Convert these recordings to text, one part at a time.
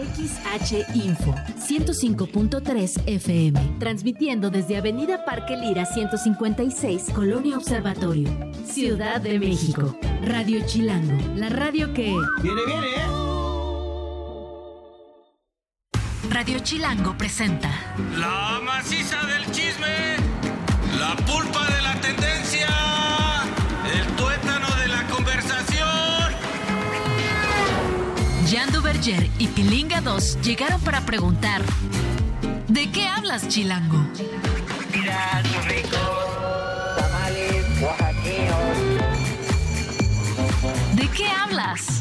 XH Info 105.3 FM, transmitiendo desde Avenida Parque Lira 156, Colonia Observatorio, Ciudad de México. Radio Chilango, la radio que... Viene, viene, ¿eh? Radio Chilango presenta La maciza del chisme, la pulpa de Y Pilinga 2 llegaron para preguntar ¿De qué hablas, Chilango? Mira sus ricos tamales oaxaqueños. ¿De qué hablas?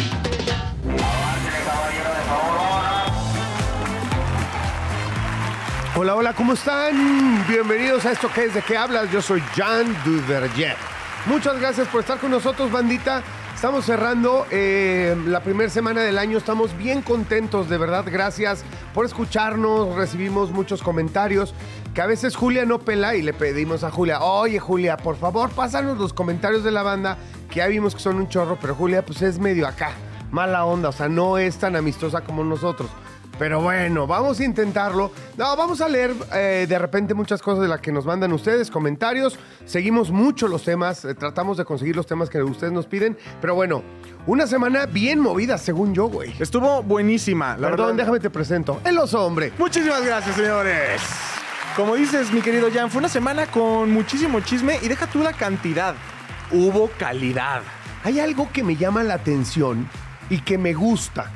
Hola, hola, ¿cómo están? Bienvenidos a esto que es de qué hablas. Yo soy Jan Duverger. Muchas gracias por estar con nosotros, bandita. Estamos cerrando eh, la primera semana del año. Estamos bien contentos, de verdad. Gracias por escucharnos. Recibimos muchos comentarios. Que a veces Julia no pela y le pedimos a Julia, oye Julia, por favor, pásanos los comentarios de la banda, que ya vimos que son un chorro, pero Julia pues es medio acá, mala onda, o sea, no es tan amistosa como nosotros. Pero bueno, vamos a intentarlo. No, vamos a leer eh, de repente muchas cosas de las que nos mandan ustedes, comentarios. Seguimos mucho los temas, eh, tratamos de conseguir los temas que ustedes nos piden. Pero bueno, una semana bien movida, según yo, güey. Estuvo buenísima, la Perdón, verdad. déjame te presento. El oso hombre. Muchísimas gracias, señores. Como dices, mi querido Jan, fue una semana con muchísimo chisme y deja tú la cantidad. Hubo calidad. Hay algo que me llama la atención y que me gusta.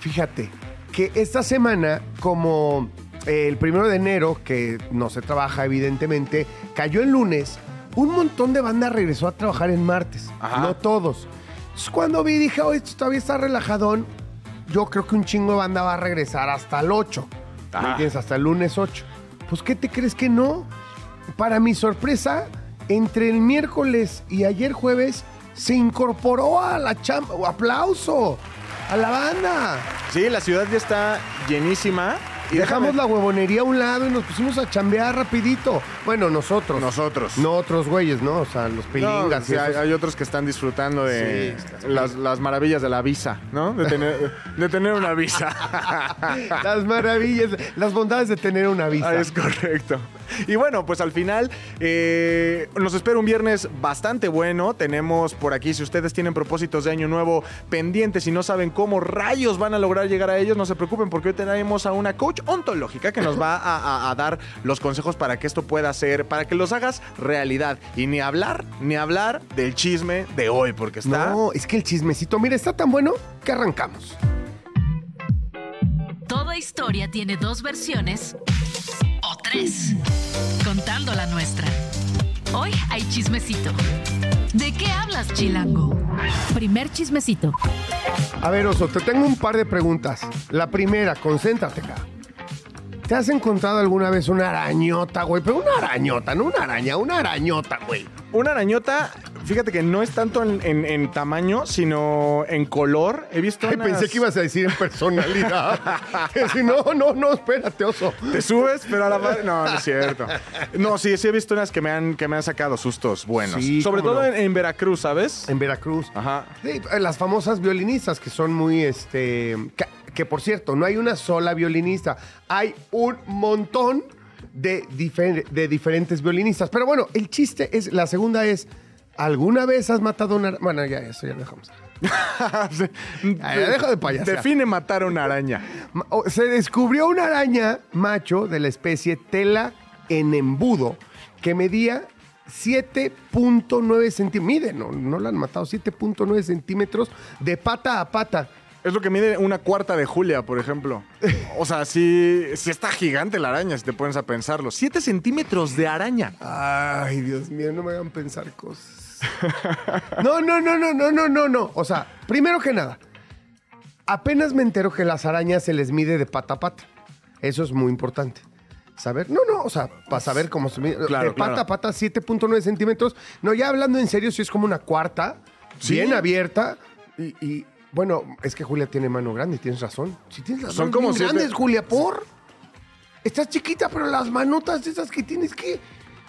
Fíjate, que esta semana, como eh, el primero de enero, que no se trabaja evidentemente, cayó el lunes, un montón de banda regresó a trabajar en martes. Ajá. No todos. Entonces, cuando vi, dije, oye, esto todavía está relajadón. Yo creo que un chingo de banda va a regresar hasta el 8. ¿Me entiendes? Hasta el lunes 8. Pues, ¿qué te crees que no? Para mi sorpresa, entre el miércoles y ayer jueves se incorporó a la chamba. ¡Aplauso! ¡A la banda! Sí, la ciudad ya está llenísima. Y Dejamos déjame- la huevonería a un lado y nos pusimos a chambear rapidito. Bueno, nosotros. Nosotros. No otros güeyes, ¿no? O sea, los No, pilingas sí, y hay, esos. hay otros que están disfrutando de Sí, las, las maravillas de la visa, ¿no? De tener, de tener una visa. Las maravillas, las bondades de tener una visa. Ah, es correcto. Y bueno, pues al final eh, nos espera un viernes bastante bueno. Tenemos por aquí, si ustedes tienen propósitos de año nuevo pendientes y no saben cómo rayos van a lograr llegar a ellos, no se preocupen porque hoy tenemos a una coach ontológica que nos va a, a- a dar los consejos para que esto pueda ser, para que los hagas realidad. Y ni hablar, ni hablar del chisme de hoy, porque está... No, es que el chismecito, mira, está tan bueno que arrancamos. Toda historia tiene dos versiones tres, contando la nuestra. Hoy hay chismecito. ¿De qué hablas, Chilango? Primer chismecito. A ver, Oso, te tengo un par de preguntas. La primera, concéntrate acá. ¿Te has encontrado alguna vez una arañota, güey? Pero una arañota, no una araña, una arañota, güey. Una arañota, fíjate que no es tanto en, en- en tamaño, sino en color. He visto Ay, unas- pensé que ibas a decir en personalidad. Que si no, no, no, espérate, Oso. Te subes, pero a la madre... No, no es cierto. No, sí, sí he visto unas que me han, que me han sacado sustos buenos. Sí, Sobre todo no. en, en Veracruz, ¿sabes? En Veracruz. Ajá. Sí, las famosas violinistas que son muy, este, que, que, por cierto, no hay una sola violinista, hay un montón de, difer- de diferentes violinistas. Pero bueno, el chiste es, la segunda es, ¿alguna vez has matado una... Bueno, ya, eso ya lo dejamos. Ay, ya deja de payasear. Define matar a una araña. Se descubrió una araña macho de la especie tela en embudo que medía 7.9 centímetros. Mide, no, no la han matado, 7.9 centímetros de pata a pata. Es lo que mide una cuarta de Julia, por ejemplo. O sea, sí, sí está gigante la araña, si te pones a pensarlo. Siete centímetros de araña. Ay, Dios mío, no me hagan pensar cosas. No, no, no, no, no, no, no, no. O sea, primero que nada, apenas me entero que las arañas se les mide de pata a pata. Eso es muy importante. ¿Saber? No, no, o sea, para saber cómo se mide. Claro, de pata claro. a pata, 7.9 centímetros. No, ya hablando en serio, si es como una cuarta, Sí. bien abierta. Y, y, bueno, es que Julia tiene mano grande, tienes razón. Si tienes las Son manos como grandes, Julia, por. Estás chiquita, pero las manotas esas que tienes que.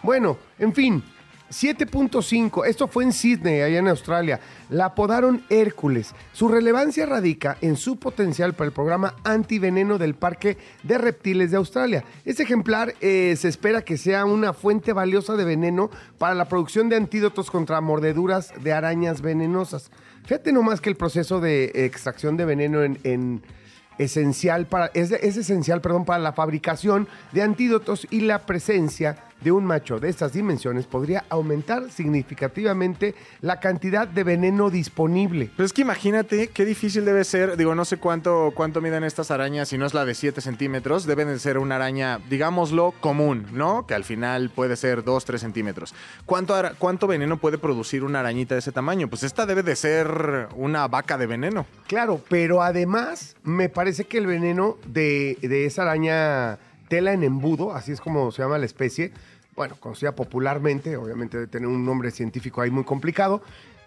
Bueno, en fin. 7.5, esto fue en Sydney, allá en Australia. La apodaron Hércules. Su relevancia radica en su potencial para el programa antiveneno del Parque de Reptiles de Australia. Este ejemplar eh, se espera que sea una fuente valiosa de veneno para la producción de antídotos contra mordeduras de arañas venenosas. Fíjate nomás que el proceso de extracción de veneno en, en esencial para, es, es esencial perdón, para la fabricación de antídotos y la presencia de un macho de estas dimensiones podría aumentar significativamente la cantidad de veneno disponible. Pero es que imagínate qué difícil debe ser, digo, no sé cuánto, cuánto miden estas arañas, si no es la de 7 centímetros, deben de ser una araña, digámoslo, común, ¿no? Que al final puede ser 2, 3 centímetros. ¿Cuánto, ¿Cuánto veneno puede producir una arañita de ese tamaño? Pues esta debe de ser una vaca de veneno. Claro, pero además me parece que el veneno de, de esa araña tela en embudo, así es como se llama la especie, bueno, conocida popularmente, obviamente debe tener un nombre científico ahí muy complicado,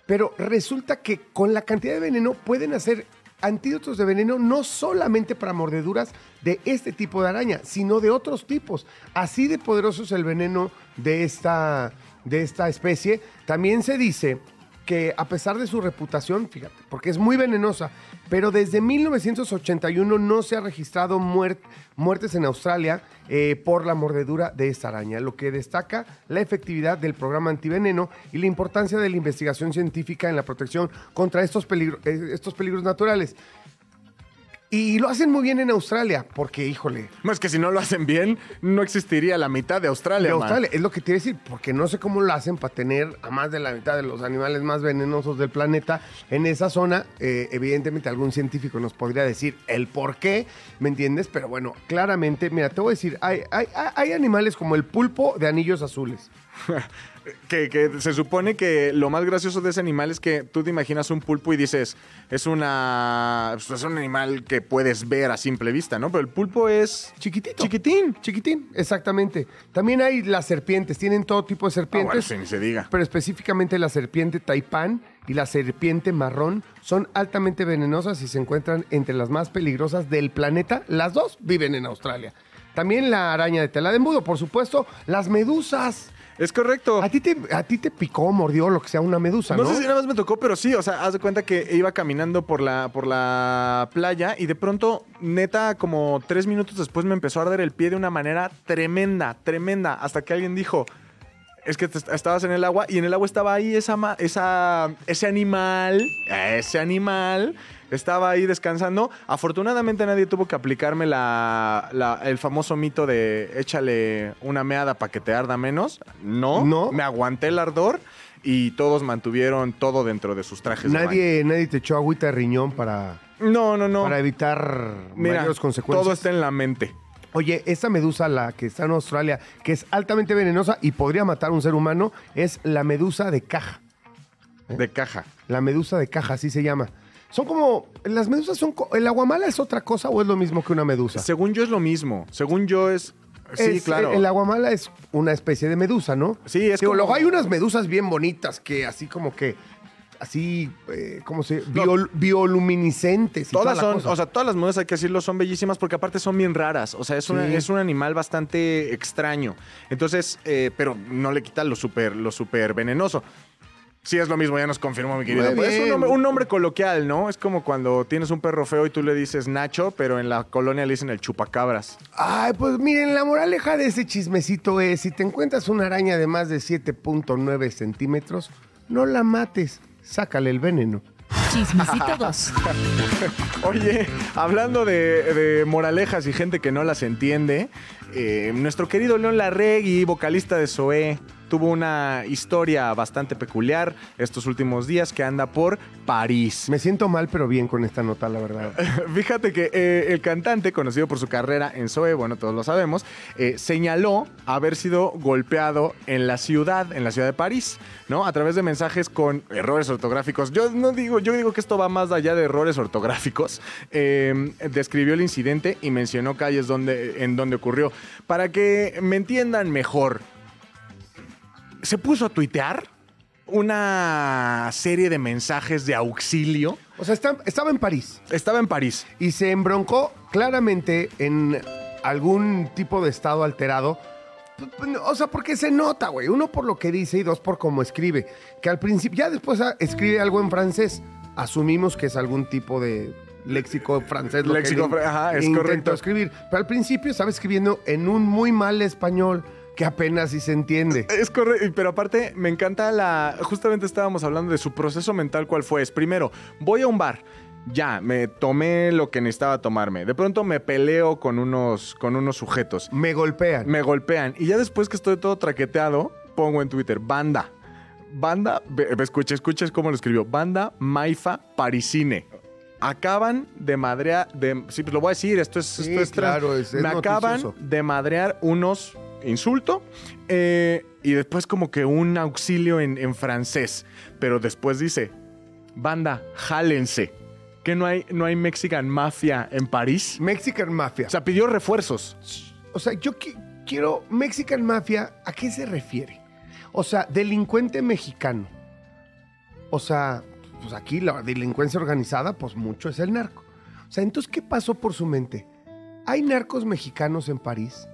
pero resulta que con la cantidad de veneno pueden hacer antídotos de veneno no solamente para mordeduras de este tipo de araña, sino de otros tipos. Así de poderoso es el veneno de esta, de esta especie. También se dice que a pesar de su reputación, fíjate, porque es muy venenosa, pero desde 1981 no se ha registrado muer- muertes en Australia eh, por la mordedura de esta araña, lo que destaca la efectividad del programa antiveneno y la importancia de la investigación científica en la protección contra estos, eh, estos peligros naturales. Y lo hacen muy bien en Australia, porque, híjole, No, es que si no lo hacen bien, no existiría la mitad de Australia. de man. Australia, es lo que te iba a decir, porque no sé cómo lo hacen para tener a más de la mitad de los animales más venenosos del planeta en esa zona. Eh, evidentemente algún científico nos podría decir el por qué, ¿me entiendes? Pero bueno, claramente, mira, te voy a decir, hay, hay, hay animales como el pulpo de anillos azules. Que, que se supone que lo más gracioso de ese animal es que tú te imaginas un pulpo y dices, es una. pues, es un animal que puedes ver a simple vista, ¿no? Pero el pulpo es. Chiquitito. Chiquitín. Chiquitín, exactamente. También hay las serpientes, tienen todo tipo de Ah, bueno, serpientes. sí, ni se diga. pero específicamente la serpiente taipán y la serpiente marrón son altamente venenosas y se encuentran entre las más peligrosas del planeta. Las dos viven en Australia. También la araña de tela de embudo, por supuesto, las medusas. Es correcto. A ti te, a ti te picó, mordió, lo que sea, una medusa, ¿no? No, sé si nada más me tocó, pero sí, o sea, haz de cuenta que iba caminando por la, por la playa y de pronto, neta, como tres minutos después me empezó a arder el pie de una manera tremenda, tremenda, hasta que alguien dijo, es que estabas en el agua y en el agua estaba ahí esa, esa, ese animal, ese animal. Estaba ahí descansando. Afortunadamente nadie tuvo que aplicarme la, la- el famoso mito de échale una meada para que te arda menos. No, No. me aguanté el ardor y todos mantuvieron todo dentro de sus trajes. de Nadie, nadie te echó agüita de riñón para. No, no, no. para evitar Mira, mayores consecuencias. todo está en la mente. Oye, esta medusa, la que está en Australia, que es altamente venenosa y podría matar a un ser humano, es la medusa de caja. De caja. La medusa de caja, así se llama. Son como. Las medusas son. ¿El aguamala es otra cosa o es lo mismo que una medusa? Según yo es lo mismo. Según yo es. Sí, Es- claro. El, el aguamala es una especie de medusa, ¿no? Sí, es Digo, como- luego hay unas medusas bien bonitas que así como que. Así, eh, ¿cómo se No. bioluminiscentes. y Todas toda son, cosa. o sea, todas las medusas hay que decirlo son bellísimas porque aparte son bien raras. O sea, es, una- es un animal bastante extraño. Entonces, eh, pero no le quita lo súper lo super venenoso. Sí, es lo mismo, ya nos confirmó mi querido. Pues es un nombre, un nombre coloquial, ¿no? Es como cuando tienes un perro feo y tú le dices Nacho, pero en la colonia le dicen el chupacabras. Ay, pues miren, la moraleja de ese chismecito es, si te encuentras una araña de más de 7.9 centímetros, no la mates, sácale el veneno. Chismecito 2. Oye, hablando de, de moralejas y gente que no las entiende, eh, nuestro querido León Larregui, vocalista de Zoé, tuvo una historia bastante peculiar estos últimos días que anda por París. Me siento mal, pero bien con esta nota, la verdad. Fíjate que eh, el cantante, conocido por su carrera en Zoe, bueno, todos lo sabemos, eh, señaló haber sido golpeado en la ciudad, en la ciudad de París, ¿no? A través de mensajes con errores ortográficos. Yo no digo, yo digo que esto va más allá de errores ortográficos. Eh, describió el incidente y mencionó calles donde, en donde ocurrió. Para que me entiendan mejor, se puso a tuitear una serie de mensajes de auxilio. O sea, está- estaba en París Estaba en París. y se embroncó claramente en algún tipo de estado alterado O sea, porque se nota, güey. Uno por lo que dice y dos por cómo escribe. Que al principio, ya después ah, escribe algo en francés. Asumimos que es algún tipo de léxico francés. lo que Léxico fra- ajá, es correcto. escribir. Pero al principio estaba escribiendo en un muy mal español que apenas si se entiende. Es correcto, pero aparte me encanta la... Justamente estábamos hablando de su proceso mental, ¿cuál fue? Es primero, voy a un bar, ya, me tomé lo que necesitaba tomarme. De pronto me peleo con unos, con unos sujetos. Me golpean. Me golpean. Y ya después que estoy todo traqueteado, pongo en Twitter, banda. Banda, escucha, escucha es cómo lo escribió. Banda Maifa Parisine. Acaban de madrear, de, sí, pues lo voy a decir, esto es, Sí, esto es claro, es- es Me acaban noticioso. de madrear unos insulto eh, y después como que un auxilio en, en francés. Pero después dice, banda, jálense. Que no hay, no hay Mexican Mafia en París. Mexican Mafia. O sea, pidió refuerzos. O sea, yo qui- quiero. Mexican Mafia, ¿a qué se refiere? O sea, delincuente mexicano. O sea, pues aquí la delincuencia organizada, pues mucho es el narco. O sea, entonces, ¿qué pasó por su mente? ¿Hay narcos mexicanos en París?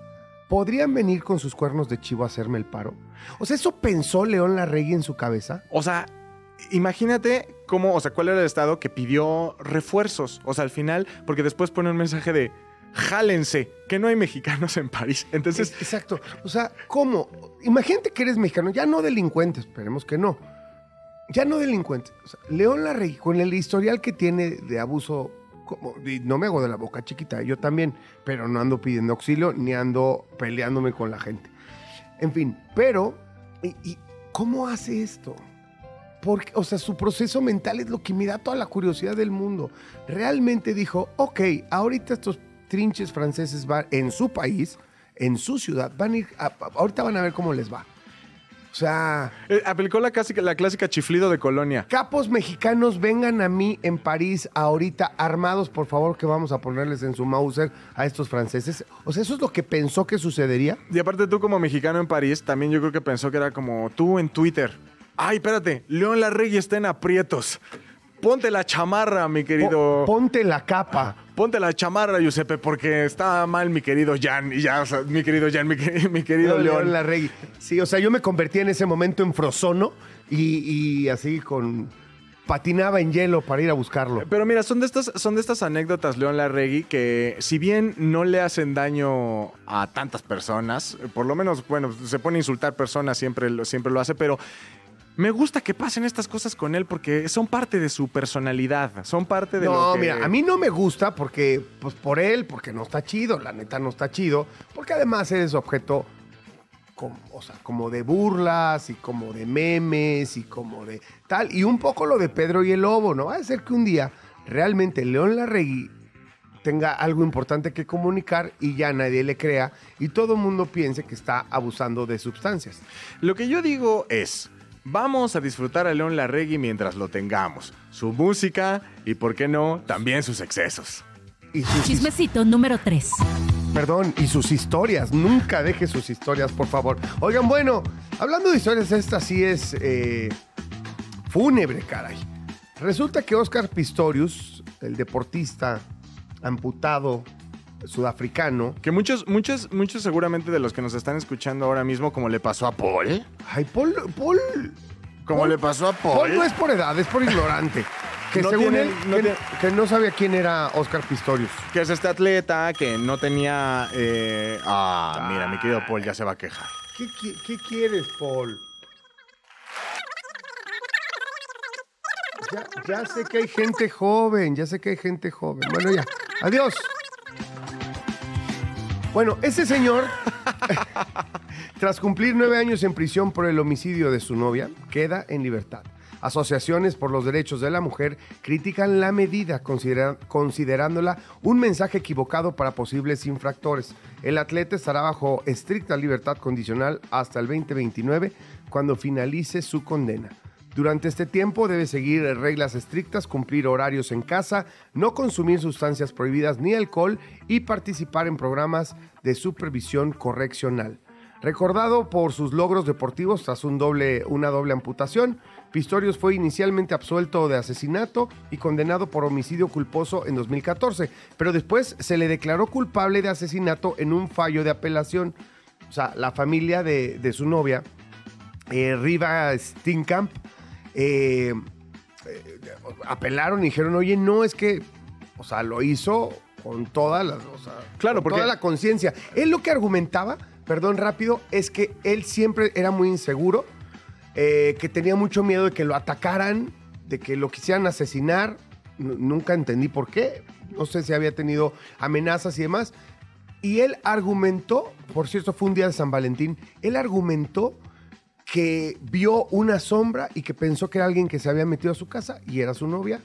¿Podrían venir con sus cuernos de chivo a hacerme el paro? O sea, ¿eso pensó León Larregui en su cabeza? O sea, imagínate cómo, o sea, cuál era el estado que pidió refuerzos. O sea, al final, porque después pone un mensaje de jálense, que no hay mexicanos en París. Entonces, Es- exacto. O sea, ¿cómo? Imagínate que eres mexicano, ya no delincuente, esperemos que no. Ya no delincuente. O sea, León Larregui, con el historial que tiene de abuso, como, no me hago de la boca chiquita, yo también, pero no ando pidiendo auxilio ni ando peleándome con la gente. En fin, pero, ¿y, y cómo hace esto? Porque, o sea, su proceso mental es lo que me da toda la curiosidad del mundo. Realmente dijo, ok, ahorita estos trinches franceses van en su país, en su ciudad, van a ir, a- ahorita van a ver cómo les va. O sea, eh, aplicó la clásica, la clásica chiflido de colonia. capos mexicanos, vengan a mí en París ahorita armados, por favor, que vamos a ponerles en su Mauser a estos franceses. O sea, eso es lo que pensó que sucedería. Y aparte tú como mexicano en París, también yo creo que pensó que era como tú en Twitter. Ay, espérate, León Larregui está en aprietos. Ponte la chamarra, mi querido. ponte la capa. Ponte la chamarra, Giuseppe, porque está mal mi querido Jan. Y ya, o sea, mi querido Jan, mi, que- mi querido León León. Larregui. Sí, o sea, yo me convertí en ese momento en Frozono y, y así con... Patinaba en hielo para ir a buscarlo. Pero mira, son de estas, son de estas anécdotas, León Larregui, que si bien no le hacen daño a tantas personas, por lo menos, bueno, se pone a insultar personas, siempre, siempre lo hace, pero me gusta que pasen estas cosas con él porque son parte de su personalidad, son parte de lo No, que... mira, a mí no me gusta porque, pues por él, porque no está chido, la neta no está chido, porque además eres objeto como, o sea, como de burlas y como de memes y como de tal, y un poco lo de Pedro y el Lobo, ¿no? Va a ser que un día realmente León Larregui tenga algo importante que comunicar y ya nadie le crea y todo el mundo piense que está abusando de sustancias. Lo que yo digo es, vamos a disfrutar a León Larregui mientras lo tengamos. Su música y, ¿por qué no?, también sus excesos. Y sus Chismecito número 3. Perdón, y sus historias. Nunca deje sus historias, por favor. Oigan, bueno, hablando de historias, esta sí es eh, fúnebre, caray. Resulta que Oscar Pistorius, el deportista amputado sudafricano, Que muchos, muchos, muchos seguramente de los que nos están escuchando ahora mismo, como le pasó a Paul, ay, Paul, Paul, como Paul- le pasó a Paul, Paul no es por edad, es por ignorante. Que No según tiene- él, no que, tiene- que no sabía quién era Oscar Pistorius. que es este atleta que no tenía... eh, ah, mira, mi querido Paul ya se va a quejar. ¿Qué, qui- qué quieres, Paul? Ya, ya sé que hay gente joven, ya sé que hay gente joven. Bueno, ya. Adiós. Bueno, ese señor, tras cumplir nueve años en prisión por el homicidio de su novia, queda en libertad. Asociaciones por los derechos de la mujer critican la medida, considerándola un mensaje equivocado para posibles infractores. El atleta estará bajo estricta libertad condicional hasta el 2029, cuando finalice su condena. Durante este tiempo debe seguir reglas estrictas, cumplir horarios en casa, no consumir sustancias prohibidas ni alcohol y participar en programas de supervisión correccional. Recordado por sus logros deportivos tras un doble, una doble amputación, Pistorius fue inicialmente absuelto de asesinato y condenado por homicidio culposo en 2014, pero después se le declaró culpable de asesinato en un fallo de apelación. o sea, la familia de, su novia, eh, Riva Steenkamp, eh, apelaron y dijeron, oye, no, es que, o sea, lo hizo con toda la, o sea, Claro, con porque- toda la conciencia. Él lo que argumentaba, perdón, rápido, es que él siempre era muy inseguro, eh, que tenía mucho miedo de que lo atacaran, de que lo quisieran asesinar. N- nunca entendí por qué. No sé si había tenido amenazas y demás. Y él argumentó, por cierto, fue un día de San Valentín, él argumentó que vio una sombra y que pensó que era alguien que se había metido a su casa y era su novia,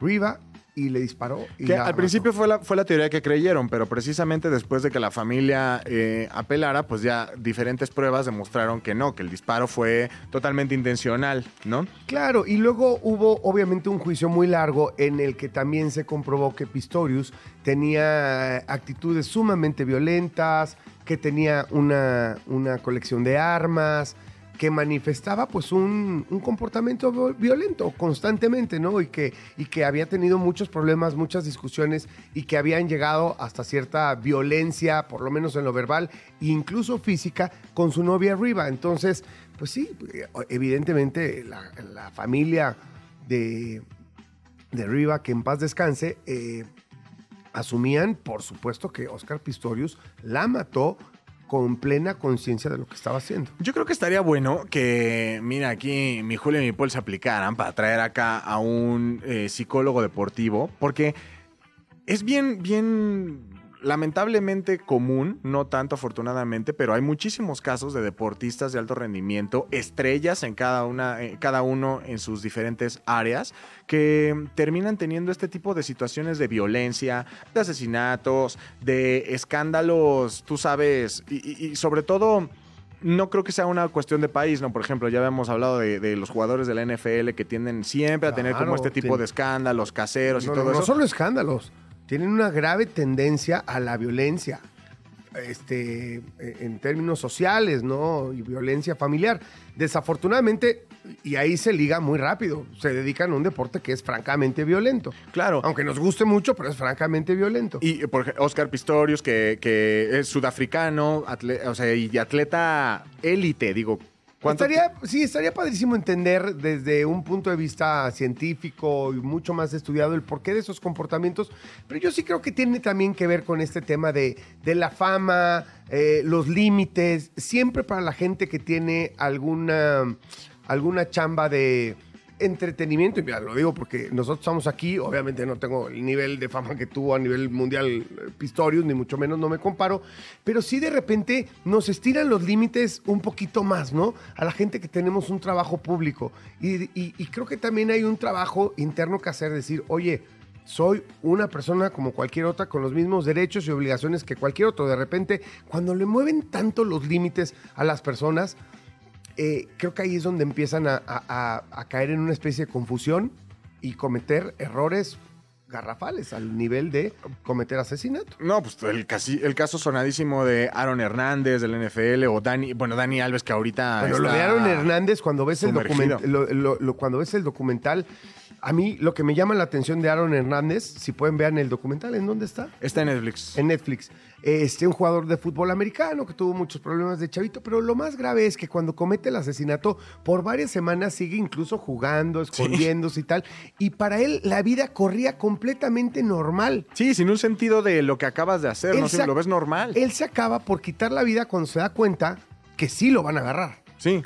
Riva, y le disparó. Y Que al principio fue la, fue la teoría que creyeron, pero precisamente después de que la familia eh, apelara, pues ya diferentes pruebas demostraron que no, que el disparo fue totalmente intencional, ¿no? Claro, y luego hubo obviamente un juicio muy largo en el que también se comprobó que Pistorius tenía actitudes sumamente violentas, que tenía una, una colección de armas, que manifestaba pues un, un comportamiento vi- violento constantemente, ¿no? Y que, y que había tenido muchos problemas, muchas discusiones y que habían llegado hasta cierta violencia, por lo menos en lo verbal, e incluso física, con su novia Riva. Entonces, pues sí, evidentemente la, la familia de, de Riva, que en paz descanse, eh, asumían, por supuesto, que Oscar Pistorius la mató con plena conciencia de lo que estaba haciendo. Yo creo que estaría bueno que, mira, aquí mi Julio y mi Paul se aplicaran para traer acá a un eh, psicólogo deportivo, porque es bien, bien lamentablemente común, no tanto afortunadamente, pero hay muchísimos casos de deportistas de alto rendimiento, estrellas en cada una, eh, cada uno en sus diferentes áreas, que terminan teniendo este tipo de situaciones de violencia, de asesinatos, de escándalos, tú sabes, y, y- sobre todo no creo que sea una cuestión de país, ¿no? Por ejemplo, ya habíamos hablado de, de los jugadores de la NFL que tienden siempre a tener como este tipo de escándalos caseros y No, todo no, no eso. solo escándalos, tienen una grave tendencia a la violencia, este, en términos sociales, ¿no? Y violencia familiar. Desafortunadamente, y ahí se liga muy rápido, se dedican a un deporte que es francamente violento. Claro. Aunque nos guste mucho, pero es francamente violento. Y por ejemplo, Oscar Pistorius, que, que es sudafricano, o sea, y atleta élite, digo. ¿Cuánto Estaría, sí, estaría padrísimo entender desde un punto de vista científico y mucho más estudiado el porqué de esos comportamientos, pero yo sí creo que tiene también que ver con este tema de, de la fama, eh, los límites, siempre para la gente que tiene alguna, alguna chamba de entretenimiento, y mira, lo digo porque nosotros estamos aquí, obviamente no tengo el nivel de fama que tuvo a nivel mundial eh, Pistorius, ni mucho menos no me comparo, pero sí de repente nos estiran los límites un poquito más, ¿no? A la gente que tenemos un trabajo público. Y, y- y creo que también hay un trabajo interno que hacer, decir, oye, soy una persona como cualquier otra con los mismos derechos y obligaciones que cualquier otro. De repente, cuando le mueven tanto los límites a las personas, eh, creo que ahí es donde empiezan a, a- a- caer en una especie de confusión y cometer errores garrafales al nivel de cometer asesinato. No, pues el, casi, el caso sonadísimo de Aaron Hernández del NFL o Dani, bueno, Dani Alves que ahorita Pero lo de Aaron Hernández, cuando ves, el document- lo- lo- lo- cuando ves el documental, a mí lo que me llama la atención de Aaron Hernández, si pueden ver el documental, ¿en dónde está? Está en Netflix. en Netflix. Este, un jugador de fútbol americano que tuvo muchos problemas de chavito, pero lo más grave es que cuando comete el asesinato, por varias semanas sigue incluso jugando, escondiéndose y tal. Y para él la vida corría completamente normal. Sí, sin un sentido de lo que acabas de hacer, Él no sé, lo ves normal. Él se acaba por quitar la vida cuando se da cuenta que sí lo van a agarrar. Sí.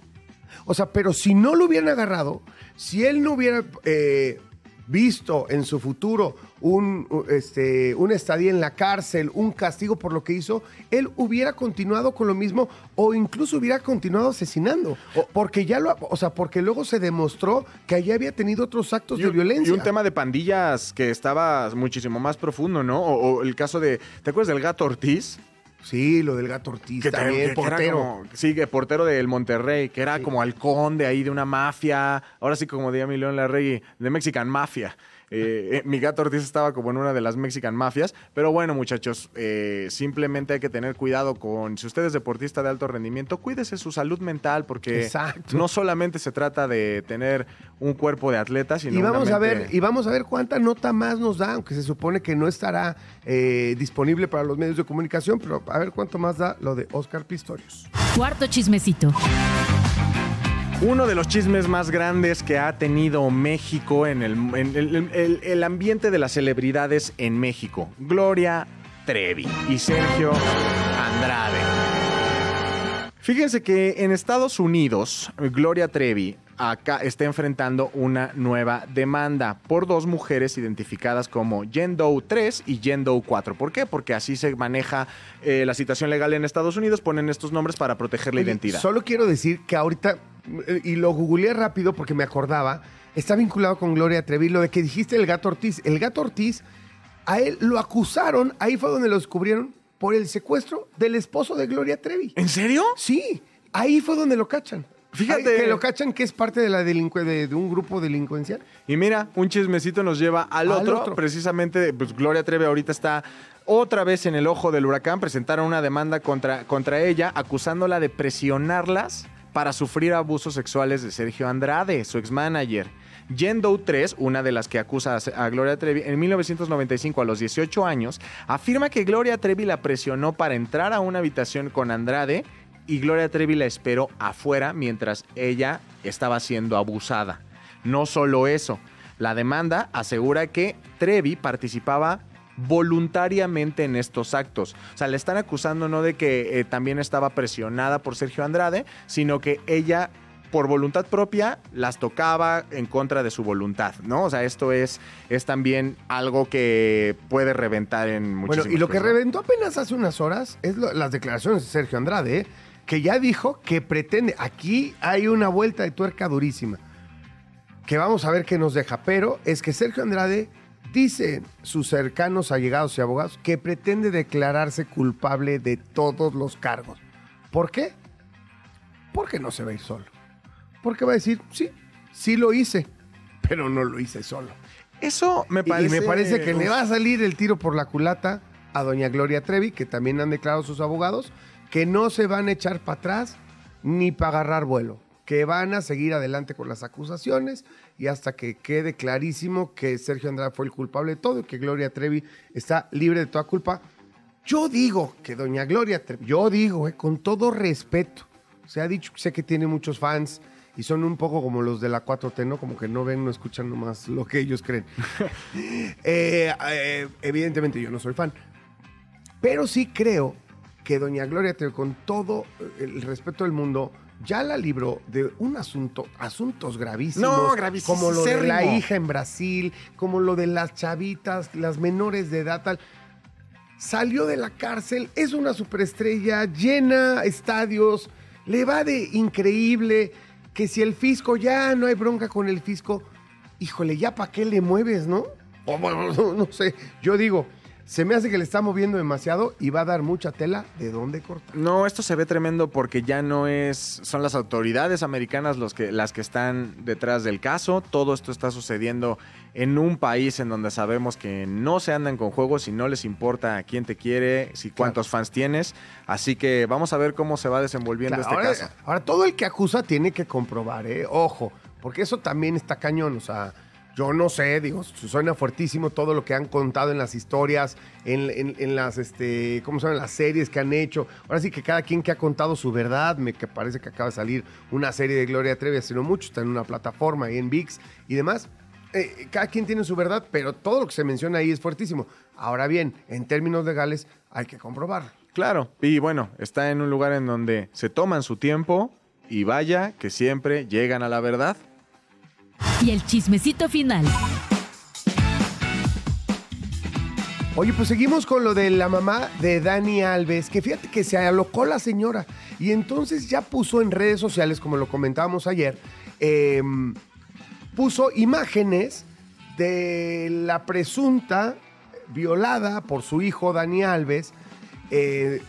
O sea, pero si no lo hubieran agarrado, si él no hubiera eh, visto en su futuro un, este, una estadía en la cárcel, un castigo por lo que hizo, él hubiera continuado con lo mismo o incluso hubiera continuado asesinando. porque ya lo, o sea, porque luego se demostró que allí había tenido otros actos Y de violencia. y un tema de pandillas que estaba muchísimo más profundo, ¿no? O, o el caso de, ¿te acuerdas del gato Ortiz? Sí, lo del gato Ortiz Que también, que- portero. como- sí, que portero del Monterrey, que era Sí. como halcón de ahí, de una mafia. Ahora sí, como diría mi León Larregui, de Mexican Mafia. Eh, eh, mi gato Ortiz estaba como en una de las Mexican Mafias. Pero bueno, muchachos, eh, simplemente hay que tener cuidado con, si usted es deportista de alto rendimiento, cuídese su salud mental porque Exacto. no solamente se trata de tener un cuerpo de atleta, sino Y vamos una a ver, y vamos a ver cuánta nota más nos da, aunque se supone que no estará eh, disponible para los medios de comunicación, pero a ver cuánto más da lo de Oscar Pistorius. Cuarto chismecito. Uno de los chismes más grandes que ha tenido México en el, el ambiente de las celebridades en México. Gloria Trevi y Sergio Andrade. Fíjense que en Estados Unidos, Gloria Trevi acá está enfrentando una nueva demanda por dos mujeres identificadas como Jen Doe 3 y Jen Doe 4. ¿Por qué? Porque así se maneja eh, la situación legal en Estados Unidos, ponen estos nombres para proteger la Oye, identidad. Solo quiero decir que ahorita, eh, y lo googleé rápido porque me acordaba, está vinculado con Gloria Trevi, lo de que dijiste el gato Ortiz. El gato Ortiz, a él lo acusaron, ahí fue donde lo descubrieron, por el secuestro del esposo de Gloria Trevi. ¿En serio? Sí, ahí fue donde lo cachan. Fíjate. Que lo cachan que es parte de la de, de un grupo delincuencial. Y mira, un chismecito nos lleva al, Al otro. otro. Precisamente, pues Gloria Trevi ahorita está otra vez en el ojo del huracán. Presentaron una demanda contra, contra ella, acusándola de presionarlas para sufrir abusos sexuales de Sergio Andrade, su ex-manager. Jen Doe 3, una de las que acusa a a Gloria Trevi, en 1995, a los 18 años, afirma que Gloria Trevi la presionó para entrar a una habitación con Andrade y Gloria Trevi la esperó afuera mientras ella estaba siendo abusada. No solo eso, la demanda asegura que Trevi participaba voluntariamente en estos actos. O sea, le están acusando no de que eh, también estaba presionada por Sergio Andrade, sino que ella por voluntad propia las tocaba en contra de su voluntad, ¿no? O sea, esto es, es también algo que puede reventar en muchísimas Bueno, y lo que reventó apenas hace unas horas es lo- las declaraciones de Sergio Andrade, ¿eh? Que ya dijo que pretende, aquí hay una vuelta de tuerca durísima, que vamos a ver qué nos deja, pero es que Sergio Andrade dice sus cercanos allegados y abogados que pretende declararse culpable de todos los cargos. ¿Por qué? Porque no se va a ir solo. Porque va a decir, sí, sí lo hice, pero no lo hice solo. Eso me parece... Y me parece que le va a salir el tiro por la culata a doña Gloria Trevi, que también han declarado sus abogados, que no se van a echar para atrás ni para agarrar vuelo, que van a seguir adelante con las acusaciones y hasta que quede clarísimo que Sergio Andrade fue el culpable de todo y que Gloria Trevi está libre de toda culpa. Yo digo que doña Gloria Trevi, yo digo, eh, con todo respeto, se ha dicho, sé que tiene muchos fans y son un poco como los de la 4T, ¿no? Como que no ven, no escuchan nomás lo que ellos creen. Eh, eh, evidentemente yo no soy fan, pero sí creo que doña Gloria Trevi, con todo el respeto del mundo, ya la libró de un asunto, asuntos gravísimos. No, gravísimos. Como lo de la hija en Brasil, como lo de las chavitas, las menores de edad, tal. Salió de la cárcel, es una superestrella, llena estadios, le va de increíble, que si el fisco ya no hay bronca con el fisco, híjole, ya para qué le mueves, ¿no? O bueno, no, no sé, yo digo, se me hace que le está moviendo demasiado y va a dar mucha tela de dónde cortar. No, esto se ve tremendo porque ya no es, son las autoridades americanas los que, las que están detrás del caso. Todo esto está sucediendo en un país en donde sabemos que no se andan con juegos y no les importa a quién te quiere, si cuántos fans tienes. Así que vamos a ver cómo se va desenvolviendo Claro, este ahora, caso. ahora, todo el que acusa tiene que comprobar, ¿eh? Ojo, porque eso también está cañón, o sea, yo no sé, digo, suena fuertísimo todo lo que han contado en las historias, en, las, este, ¿cómo? Las series que han hecho. Ahora sí que cada quien que ha contado su verdad, me que parece que acaba de salir una serie de Gloria Trevi hace no mucho, está en una plataforma ahí en VIX y demás. Eh, cada quien tiene su verdad, pero todo lo que se menciona ahí es fuertísimo. Ahora bien, en términos legales hay que comprobar. Claro, y bueno, está en un lugar en donde se toman su tiempo y vaya que siempre llegan a la verdad. Y el chismecito final. Oye, pues seguimos con lo de la mamá de Dani Alves, que fíjate que se alocó la señora y entonces ya puso en redes sociales, como lo comentábamos ayer, eh, puso imágenes de la presunta violada por su hijo Dani Alves, eh,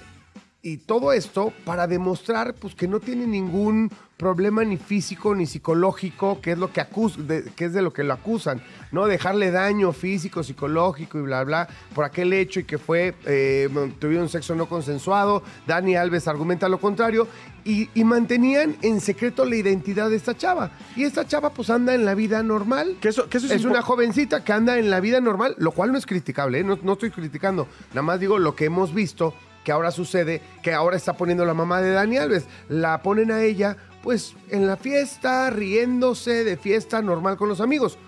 y todo esto para demostrar pues, que no tiene ningún problema ni físico ni psicológico, que es lo que acus de, que es de lo que lo acusan, no dejarle daño físico, psicológico y bla bla por aquel hecho y que fue eh, tuvieron sexo no consensuado. Dani Alves argumenta lo contrario y, y mantenían en secreto la identidad de esta chava y esta chava pues anda en la vida normal. Que eso, que eso es, una jovencita que anda en la vida normal, lo cual no es criticable, ¿eh? no, no estoy criticando, nada más digo lo que hemos visto que ahora sucede, que ahora está poniendo la mamá de Dani Alves, la ponen a ella pues en la fiesta, riéndose de fiesta normal con los amigos,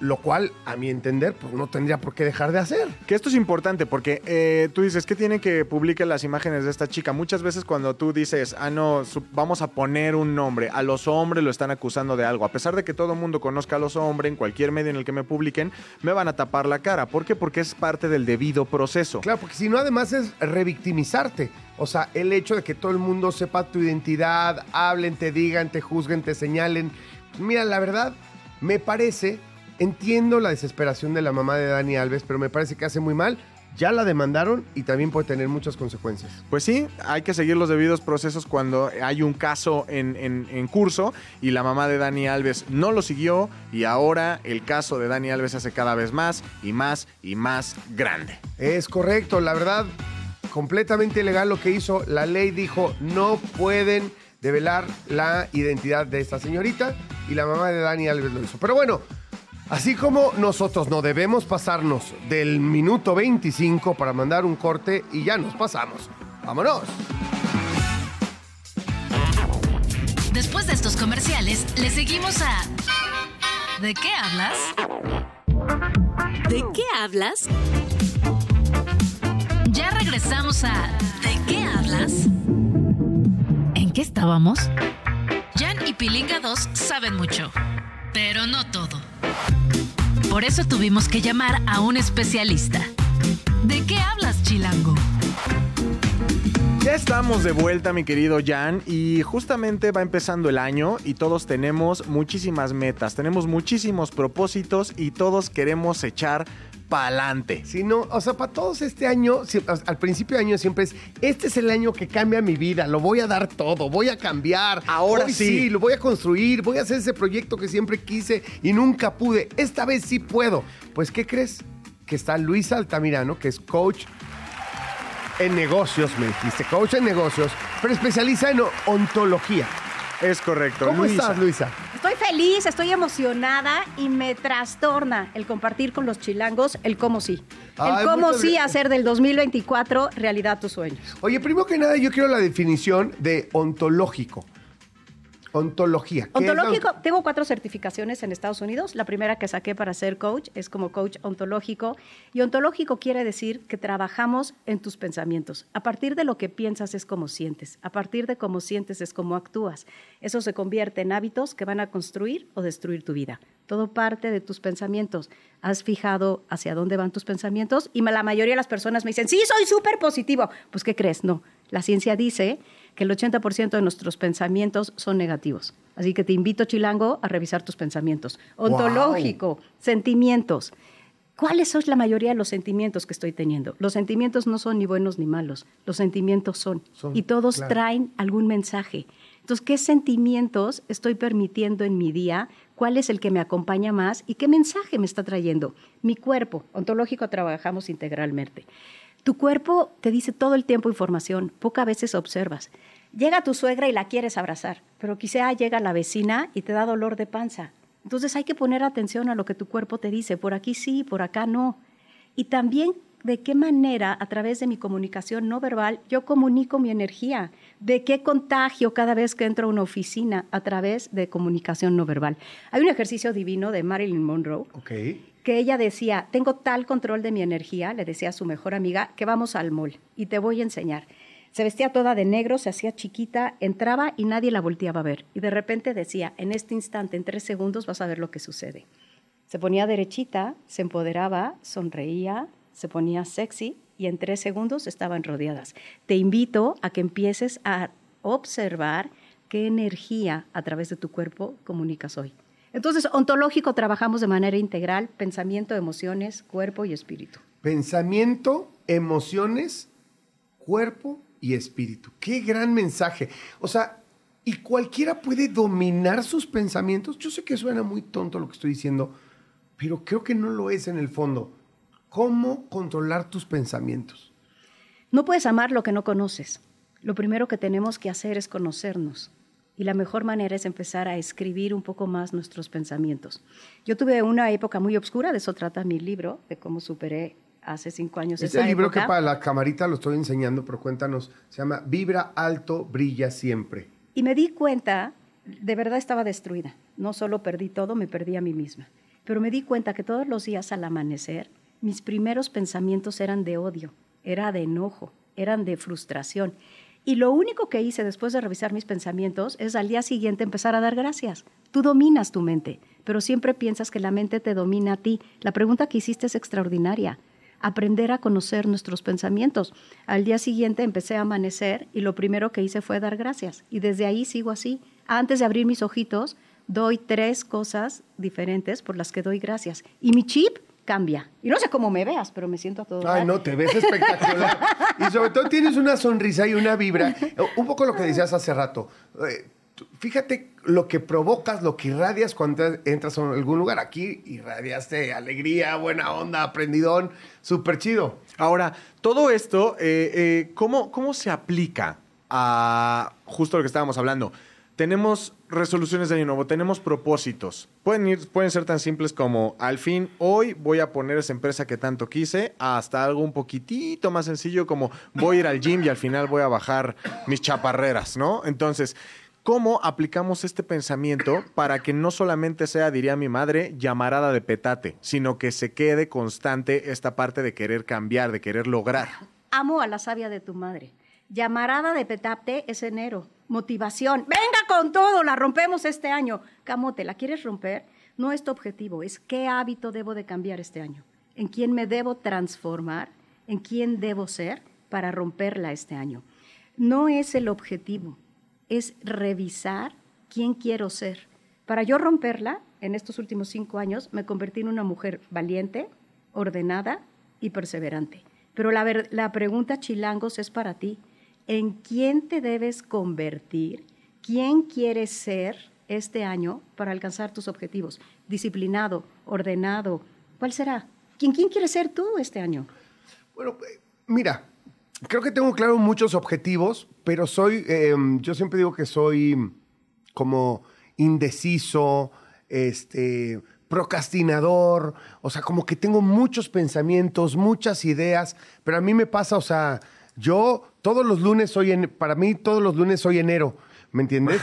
lo cual a mi entender pues no tendría por qué dejar de hacer. Que esto es importante porque eh, tú dices que tiene que publicar las imágenes de esta chica. Muchas veces cuando tú dices, ah, no, vamos a poner un nombre, a los hombres lo están acusando de algo. A pesar de que todo el mundo conozca a los hombres en cualquier medio en el que me publiquen, me van a tapar la cara. ¿Por qué? Porque es parte del debido proceso. Claro, porque si no, además es revictimizarte. O sea, el hecho de que todo el mundo sepa tu identidad, hablen, te digan, te juzguen, te señalen. Mira, la verdad, me parece, entiendo la desesperación de la mamá de Dani Alves, pero me parece que hace muy mal. Ya la demandaron y también puede tener muchas consecuencias. Pues sí, hay que seguir los debidos procesos cuando hay un caso en, en- en curso y la mamá de Dani Alves no lo siguió y ahora el caso de Dani Alves se hace cada vez más y más y más grande. Es correcto, la verdad, completamente ilegal lo que hizo. La ley dijo no pueden develar la identidad de esta señorita y la mamá de Dani Alves lo hizo. Pero bueno, así como nosotros no debemos pasarnos del minuto 25 para mandar un corte y ya nos pasamos. ¡Vámonos! Después de estos comerciales, le seguimos a ¿De qué hablas? ¿De qué hablas? Ya regresamos a ¿De qué hablas? ¿En qué estábamos? Jan y Pilinga 2 saben mucho, pero no todo. Por eso tuvimos que llamar a un especialista. ¿De qué hablas, Chilango? Ya estamos de vuelta, mi querido Jan, y justamente va empezando el año y todos tenemos muchísimas metas, tenemos muchísimos propósitos y todos queremos echar pa'lante. Si no, o sea, para todos este año, si- al principio de año siempre es, este es el año que cambia mi vida, lo voy a dar todo, voy a cambiar. Ahora Hoy sí. lo voy a construir, voy a hacer ese proyecto que siempre quise y nunca pude. Esta vez sí puedo. Pues, ¿qué crees? Que está Luisa Altamirano, que es coach en negocios, me dijiste, coach en negocios, pero especializa en ontología. Es correcto. ¿Cómo Luisa. estás, Luisa? Estoy feliz, estoy emocionada y me trastorna el compartir con los chilangos el cómo sí. El Ay, cómo sí hacer del 2024 realidad tus sueños. Oye, primero que nada, yo quiero la definición de ontológico. Ontología. ¿Qué es la Ontológico, tengo cuatro certificaciones en Estados Unidos. La primera que saqué para ser coach es como coach ontológico. Y ontológico quiere decir que trabajamos en tus pensamientos. A partir de lo que piensas es como sientes. A partir de cómo sientes es como actúas. Eso se convierte en hábitos que van a construir o destruir tu vida. Todo parte de tus pensamientos. ¿Has fijado hacia dónde van tus pensamientos? Y la mayoría de las personas me dicen, sí, soy súper positivo. Pues, ¿qué crees? No. La ciencia dice que el 80% de nuestros pensamientos son negativos. Así que te invito, Chilango, a revisar tus pensamientos. Ontológico, sentimientos. ¿Cuáles son la mayoría de los sentimientos que estoy teniendo? Los sentimientos no son ni buenos ni malos, los sentimientos son. Son, y todos claro. traen algún mensaje. Entonces, ¿qué sentimientos estoy permitiendo en mi día? ¿Cuál es el que me acompaña más? ¿Y qué mensaje me está trayendo? Mi cuerpo, ontológico, trabajamos integralmente. Tu cuerpo te dice todo el tiempo información, pocas veces observas. Llega tu suegra y la quieres abrazar, pero quizá llega la vecina y te da dolor de panza. Entonces hay que poner atención a lo que tu cuerpo te dice, por aquí sí, por acá no. Y también de qué manera a través de mi comunicación no verbal yo comunico mi energía, de qué contagio cada vez que entro a una oficina a través de comunicación no verbal. Hay un ejercicio divino de Marilyn Monroe Ok. Que ella decía, tengo tal control de mi energía, le decía a su mejor amiga, que vamos al mall y te voy a enseñar. Se vestía toda de negro, se hacía chiquita, entraba y nadie la volteaba a ver. Y de repente decía, en este instante, en tres segundos, vas a ver lo que sucede. Se ponía derechita, se empoderaba, sonreía, se ponía sexy y en tres segundos estaban rodeadas. Te invito a que empieces a observar qué energía a través de tu cuerpo comunicas hoy. Entonces, ontológico trabajamos de manera integral, pensamiento, emociones, cuerpo y espíritu. Pensamiento, emociones, cuerpo y espíritu. Qué gran mensaje. O sea, ¿y cualquiera puede dominar sus pensamientos? Yo sé que suena muy tonto lo que estoy diciendo, pero creo que no lo es en el fondo. ¿Cómo controlar tus pensamientos? No puedes amar lo que no conoces. Lo primero que tenemos que hacer es conocernos. Y la mejor manera es empezar a escribir un poco más nuestros pensamientos. Yo tuve una época muy oscura, de eso trata mi libro, de cómo superé hace cinco años Este esa libro época. que para la camarita lo estoy enseñando, pero cuéntanos, se llama Vibra alto, brilla siempre. Y me di cuenta, de verdad estaba destruida. No solo perdí todo, me perdí a mí misma. Pero me di cuenta que todos los días al amanecer, mis primeros pensamientos eran de odio, era de enojo, eran de frustración. Y lo único que hice después de revisar mis pensamientos es al día siguiente empezar a dar gracias. Tú dominas tu mente, pero siempre piensas que la mente te domina a ti. La pregunta que hiciste es extraordinaria. Aprender a conocer nuestros pensamientos. Al día siguiente empecé a amanecer y lo primero que hice fue dar gracias. Y desde ahí sigo así. Antes de abrir mis ojitos, doy tres cosas diferentes por las que doy gracias. Y mi chip cambia. Y no sé cómo me veas, pero me siento a todo. Ay, no, te ves espectacular. y sobre todo tienes una sonrisa y una vibra. Un poco lo que decías hace rato. Eh, Fíjate lo que provocas, lo que irradias cuando entras a algún lugar. Aquí irradiaste alegría, buena onda, aprendidón, súper chido. Ahora, todo esto, eh, eh, ¿cómo, ¿cómo se aplica a justo lo que estábamos hablando? Tenemos resoluciones de año nuevo, tenemos propósitos. Pueden, ir, pueden ser tan simples como, al fin, hoy voy a poner esa empresa que tanto quise, hasta algo un poquitito más sencillo como, voy a ir al gym y al final voy a bajar mis chaparreras, ¿no? Entonces, ¿cómo aplicamos este pensamiento para que no solamente sea, diría mi madre, llamarada de petate, sino que se quede constante esta parte de querer cambiar, de querer lograr? Amo a la sabia de tu madre. Llamarada de petapte es enero. Motivación. Venga con todo, la rompemos este año. Camote, ¿la quieres romper? No es tu objetivo, es qué hábito debo de cambiar este año. ¿En quién me debo transformar? ¿En quién debo ser para romperla este año? No es el objetivo, es revisar quién quiero ser. Para yo romperla, en estos últimos cinco años, me convertí en una mujer valiente, ordenada y perseverante. Pero la, la pregunta, Chilangos, es para ti. ¿En quién te debes convertir? ¿Quién quieres ser este año para alcanzar tus objetivos? Disciplinado, ordenado. ¿Cuál será? ¿Quién, quién quieres ser tú este año? Bueno, eh, mira, creo que tengo claro muchos objetivos, pero soy, eh, yo siempre digo que soy como indeciso, este, procrastinador, o sea, como que tengo muchos pensamientos, muchas ideas, pero a mí me pasa, o sea, yo todos los lunes soy, en, para mí todos los lunes soy enero. ¿Me entiendes?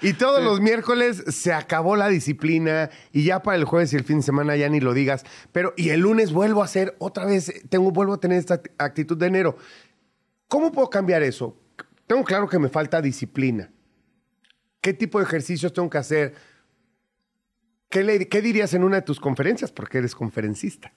y, y todos los miércoles se acabó la disciplina y ya para el jueves y el fin de semana ya ni lo digas. Pero y el lunes vuelvo a hacer otra vez, tengo, vuelvo a tener esta actitud de enero. ¿Cómo puedo cambiar eso? Tengo claro que me falta disciplina. ¿Qué tipo de ejercicios tengo que hacer? ¿Qué, le- qué dirías en una de tus conferencias? Porque eres conferencista.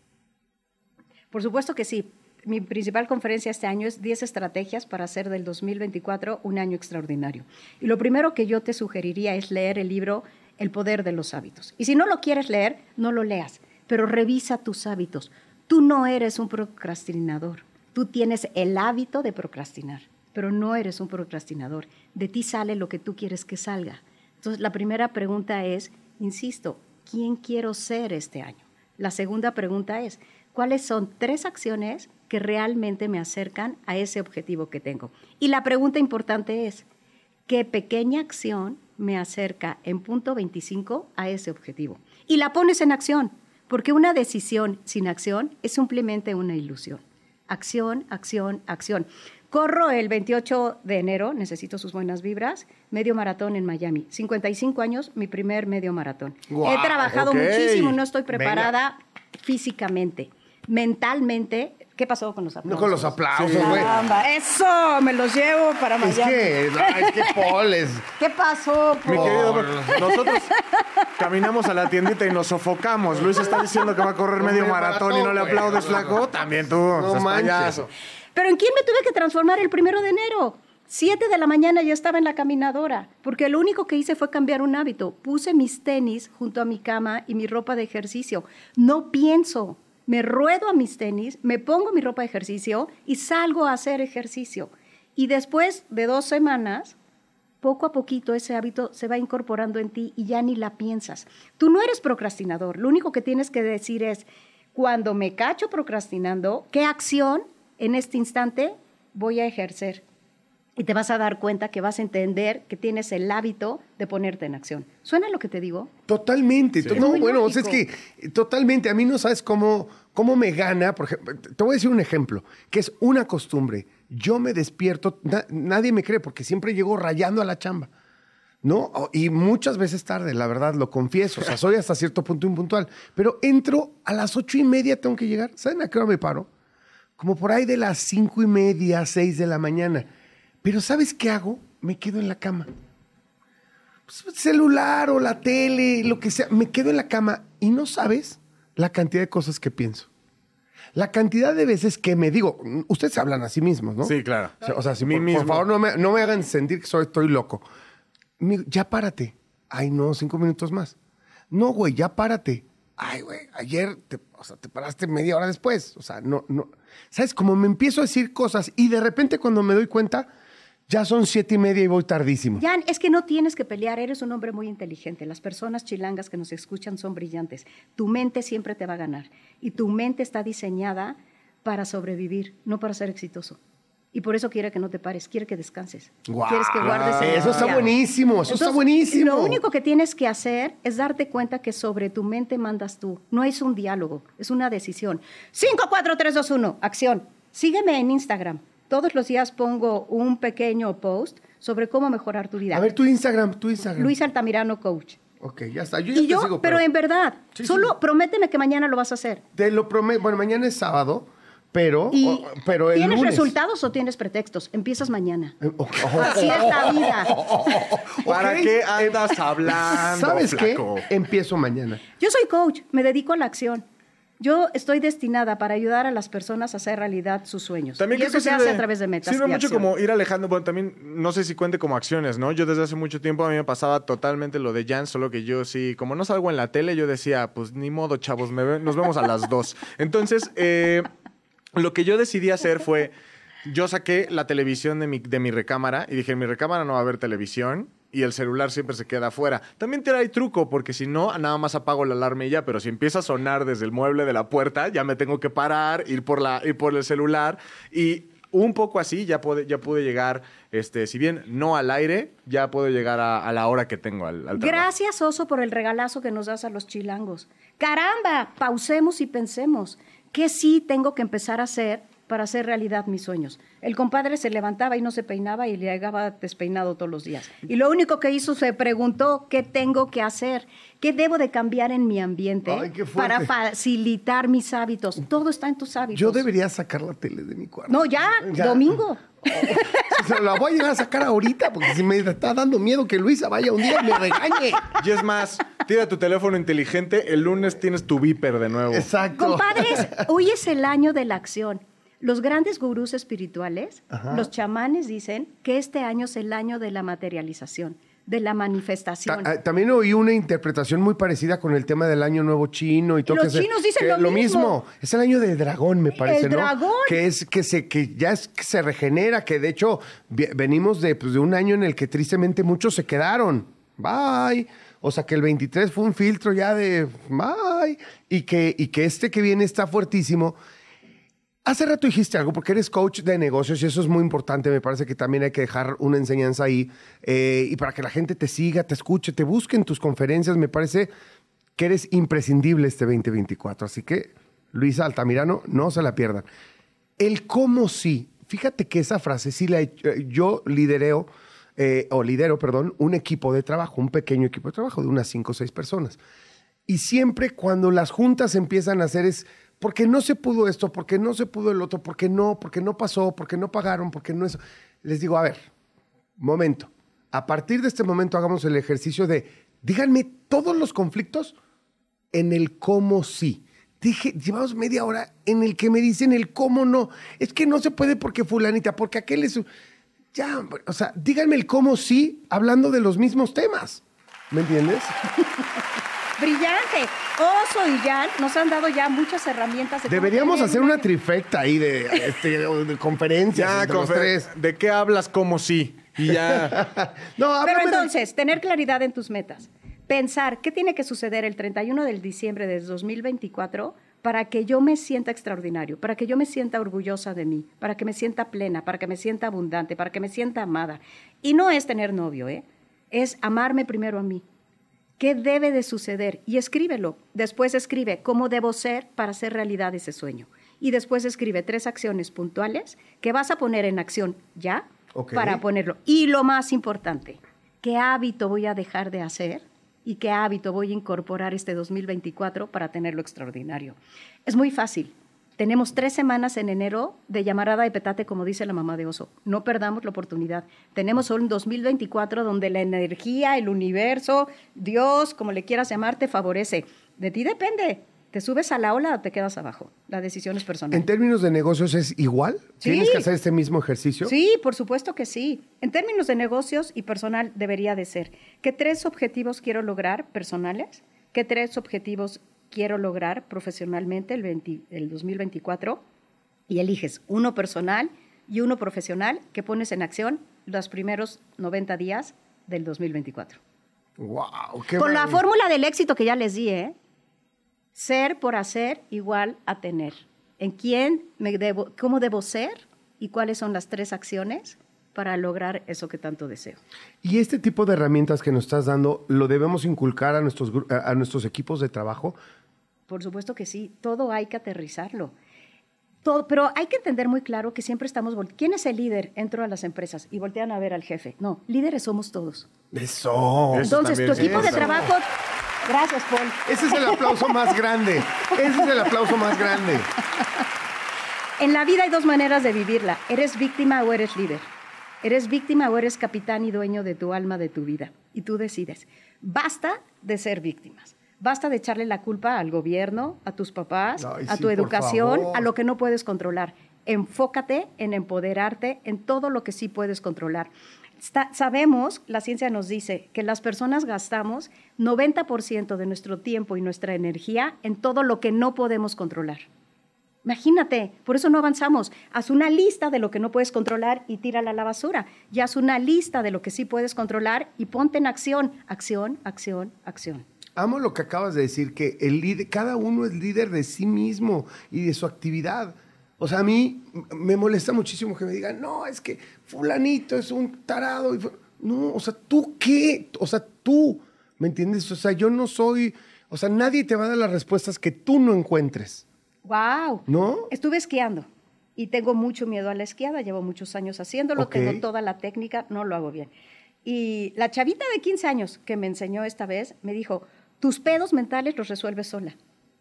Por supuesto que sí. Mi principal conferencia este año es 10 estrategias para hacer del 2024 un año extraordinario. Y lo primero que yo te sugeriría es leer el libro El poder de los hábitos. Y si no lo quieres leer, no lo leas, pero revisa tus hábitos. Tú no eres un procrastinador. Tú tienes el hábito de procrastinar, pero no eres un procrastinador. De ti sale lo que tú quieres que salga. Entonces, la primera pregunta es, insisto, ¿quién quiero ser este año? La segunda pregunta es, ¿cuáles son tres acciones que realmente me acercan a ese objetivo que tengo? Y la pregunta importante es, ¿qué pequeña acción me acerca en punto 25 a ese objetivo? Y la pones en acción, porque una decisión sin acción es simplemente una ilusión. Acción, acción, acción. Corro el 28 de enero, necesito sus buenas vibras, medio maratón en Miami. 55 años, mi primer medio maratón. He trabajado muchísimo, no estoy preparada físicamente, mentalmente. ¿Qué pasó con los aplausos? No con los aplausos, güey. Caramba, eso, me los llevo para Es Miami. que, es que Paul es... ¿Qué pasó? Mi querido, nosotros caminamos a la tiendita y nos sofocamos. Luis está diciendo que va a correr medio maratón y no le aplaudes, flaco. También tú, No manches. Pero ¿en quién me tuve que transformar el primero de enero? Siete de la mañana ya estaba en la caminadora, porque lo único que hice fue cambiar un hábito. Puse mis tenis junto a mi cama y mi ropa de ejercicio. No pienso, me ruedo a mis tenis, me pongo mi ropa de ejercicio y salgo a hacer ejercicio. Y después de dos semanas, poco a poquito ese hábito se va incorporando en ti y ya ni la piensas. Tú no eres procrastinador, lo único que tienes que decir es, cuando me cacho procrastinando, ¿qué acción en este instante voy a ejercer? Y te vas a dar cuenta que vas a entender que tienes el hábito de ponerte en acción. ¿Suena lo que te digo? Totalmente. Es No, bueno, o sea, es que totalmente. A mí no sabes cómo, cómo me gana. Por ejemplo, te voy a decir un ejemplo, que es una costumbre. Yo me despierto, na- nadie me cree porque siempre llego rayando a la chamba. ¿No? Y muchas veces tarde, la verdad, lo confieso. O sea, soy hasta cierto punto impuntual. Pero entro a las ocho y media, tengo que llegar. ¿Saben a qué hora me paro? Como por ahí de las cinco y media, seis de la mañana. Pero ¿sabes qué hago? Me quedo en la cama pues, celular o la tele, lo que sea, me quedo en la cama y no sabes la cantidad de cosas que pienso. La cantidad de veces que me digo, ustedes hablan a sí mismos, ¿no? Sí, claro. O sea, o sea, si por, por favor no me, no me hagan sentir que soy, estoy loco. Ya párate. Ay, no, cinco minutos más. No, güey, ya párate. Ay, güey, ayer te, o sea, te paraste media hora después. O sea, no, no. ¿Sabes? Como me empiezo a decir cosas y de repente cuando me doy cuenta, ya son siete y media y voy tardísimo. Jan, es que no tienes que pelear, eres un hombre muy inteligente. Las personas chilangas que nos escuchan son brillantes. Tu mente siempre te va a ganar. Y tu mente está diseñada para sobrevivir, no para ser exitoso. Y por eso quiere que no te pares, quiere que descanses. ¡Guau! Quieres que guardes Eso está buenísimo, eso está Entonces, buenísimo. Lo único que tienes que hacer es darte cuenta que sobre tu mente mandas tú. No es un diálogo, es una decisión. 5, 4, 3, 2, 1, acción. Sígueme en Instagram. Todos los días pongo un pequeño post sobre cómo mejorar tu vida. A ver, tu Instagram, tu Instagram. Luis Altamirano Coach. Ok, ya está. Yo ya Y yo, sigo, pero, en verdad, Sí, sí. solo prométeme que mañana lo vas a hacer. Te lo prometo. Bueno, mañana es sábado, pero, Y o- pero el ¿Tienes lunes. resultados o tienes pretextos? Empiezas mañana. Eh, oh, oh, Así es la vida. ¿Para qué andas hablando, ¿Sabes flaco? qué? Empiezo mañana. Yo soy coach, me dedico a la acción. Yo estoy destinada para ayudar a las personas a hacer realidad sus sueños. También y creo eso que se sirve, hace a través de metas. Sirve mucho acción. como ir alejando, bueno, también no sé si cuente como acciones, ¿no? Yo desde hace mucho tiempo a mí me pasaba totalmente lo de Jan, solo que yo sí, como no salgo en la tele, yo decía, pues ni modo, chavos, me ve- nos vemos a las dos. Entonces, eh, lo que yo decidí hacer fue, yo saqué la televisión de mi, de mi recámara y dije, en mi recámara no va a haber televisión. Y el celular siempre se queda afuera. También te hay truco, porque si no, nada más apago la alarma y ya. Pero si empieza a sonar desde el mueble de la puerta, ya me tengo que parar, ir por, la, ir por el celular. Y un poco así ya pude, ya pude llegar, este, si bien no al aire, ya puedo llegar a, la hora que tengo al, al. Gracias, Oso, por el regalazo que nos das a los chilangos. Caramba, pausemos y pensemos. ¿Qué sí tengo que empezar a hacer para hacer realidad mis sueños? El compadre se levantaba y no se peinaba y le llegaba despeinado todos los días. Y lo único que hizo se preguntó, ¿qué tengo que hacer? ¿Qué debo de cambiar en mi ambiente Ay, qué fuerte. para facilitar mis hábitos? Todo está en tus hábitos. Yo debería sacar la tele de mi cuarto. No, ya, domingo. O sea, la voy a llegar a sacar ahorita porque si me está dando miedo que Luisa vaya un día y me regañe. Y es más, tira tu teléfono inteligente, el lunes tienes tu viper de nuevo. Exacto. Compadres, hoy es el año de la acción. Los grandes gurús espirituales, los chamanes dicen que este año es el año de la materialización, de la manifestación. Ta- ah, También oí una interpretación muy parecida con el tema del año nuevo chino y todo. Los que se- chinos dicen que lo mismo. Es el año del dragón, me parece, El ¿no? dragón. Que es que se que ya es que se regenera, que de hecho venimos de, pues, de un año en el que tristemente muchos se quedaron. Bye. O sea que el 23 fue un filtro ya de bye y que y que este que viene está fuertísimo. Hace rato dijiste algo, porque eres coach de negocios y eso es muy importante. Me parece que también hay que dejar una enseñanza ahí. eh, y para que la gente te siga, te escuche, te busque en tus conferencias, me parece que eres imprescindible este 2024. Así que, Luisa Altamirano, no se la pierdan. El cómo sí. Fíjate que esa frase sí la eh, yo lidereo, eh, o lidero, perdón, un equipo de trabajo, un pequeño equipo de trabajo de unas cinco o seis personas. Y siempre cuando las juntas empiezan a hacer es, porque no se pudo esto, porque no se pudo el otro, porque no, porque no pasó, porque no pagaron, porque no eso. Les digo, a ver, momento. A partir de este momento hagamos el ejercicio de, díganme todos los conflictos en el cómo sí. Dije, llevamos media hora en el que me dicen el cómo no. Es que no se puede porque fulanita, porque aquel es... Ya, o sea, díganme el cómo sí hablando de los mismos temas. ¿Me entiendes? Brillante. Oso y Jan nos han dado ya muchas herramientas. de Deberíamos hacer una trifecta ahí de, este, de conferencias Ya, entre los confe- tres. ¿de qué hablas como sí? Y ya. No, Pero háblame de- entonces, tener claridad en tus metas. Pensar qué tiene que suceder el 31 de diciembre de 2024 para que yo me sienta extraordinario, para que yo me sienta orgullosa de mí, para que me sienta plena, para que me sienta abundante, para que me sienta amada. Y no es tener novio, ¿eh? Es amarme primero a mí. ¿Qué debe de suceder? Y escríbelo. Después escribe cómo debo ser para hacer realidad ese sueño. Y después escribe tres acciones puntuales que vas a poner en acción ya para ponerlo. Y lo más importante, ¿qué hábito voy a dejar de hacer? ¿Y qué hábito voy a incorporar este 2024 para tenerlo extraordinario? Es muy fácil. Tenemos tres semanas en enero de llamarada de petate, como dice la mamá de oso. No perdamos la oportunidad. Tenemos un 2024 donde la energía, el universo, Dios, como le quieras llamar, te favorece. De ti depende. ¿Te subes a la ola o te quedas abajo? La decisión es personal. En términos de negocios es igual. Sí. Tienes que hacer este mismo ejercicio. Sí, por supuesto que sí. En términos de negocios y personal debería de ser. ¿Qué tres objetivos quiero lograr personales? ¿Qué tres objetivos quiero lograr profesionalmente el, 20 el 2024? Y eliges uno personal y uno profesional que pones en acción los primeros 90 días del 2024. Wow, qué Con la fórmula del éxito que ya les di, ¿eh? Ser por hacer igual a tener. ¿En quién me debo, cómo debo ser y cuáles son las tres acciones para lograr eso que tanto deseo? Y este tipo de herramientas que nos estás dando, ¿lo debemos inculcar a nuestros, a nuestros equipos de trabajo? Por supuesto que sí, todo hay que aterrizarlo. Todo, pero hay que entender muy claro que siempre estamos... ¿Quién es el líder dentro de las empresas? Y voltean a ver al jefe. No, líderes somos todos. Eso. Eso Entonces, tu equipo de trabajo... Gracias, Paul. Ese es el aplauso más grande. Ese es el aplauso más grande. En la vida hay dos maneras de vivirla. ¿Eres víctima o eres líder? ¿Eres víctima o eres capitán y dueño de tu alma, de tu vida? Y tú decides. Basta de ser víctimas. Basta de echarle la culpa al gobierno, a tus papás, Ay, a tu educación, a lo que no puedes controlar. Enfócate en empoderarte en todo lo que sí puedes controlar. Está- sabemos, la ciencia nos dice, que las personas gastamos 90% de nuestro tiempo y nuestra energía en todo lo que no podemos controlar. Imagínate, por eso no avanzamos. Haz una lista de lo que no puedes controlar y tírala a la basura. Y haz una lista de lo que sí puedes controlar y ponte en acción. Acción, acción, acción. Amo lo que acabas de decir, que el líder, cada uno es líder de sí mismo y de su actividad. O sea, a mí me molesta muchísimo que me digan, no, es que fulanito es un tarado. y fu-". No, o sea, ¿tú qué? O sea, tú, ¿me entiendes? O sea, yo no soy, o sea, nadie te va a dar las respuestas que tú no encuentres. ¡Wow! ¿No? Estuve esquiando y tengo mucho miedo a la esquiada. Llevo muchos años haciéndolo, Ok. tengo toda la técnica, no lo hago bien. Y la chavita de 15 años que me enseñó esta vez me dijo, tus pedos mentales los resuelves sola.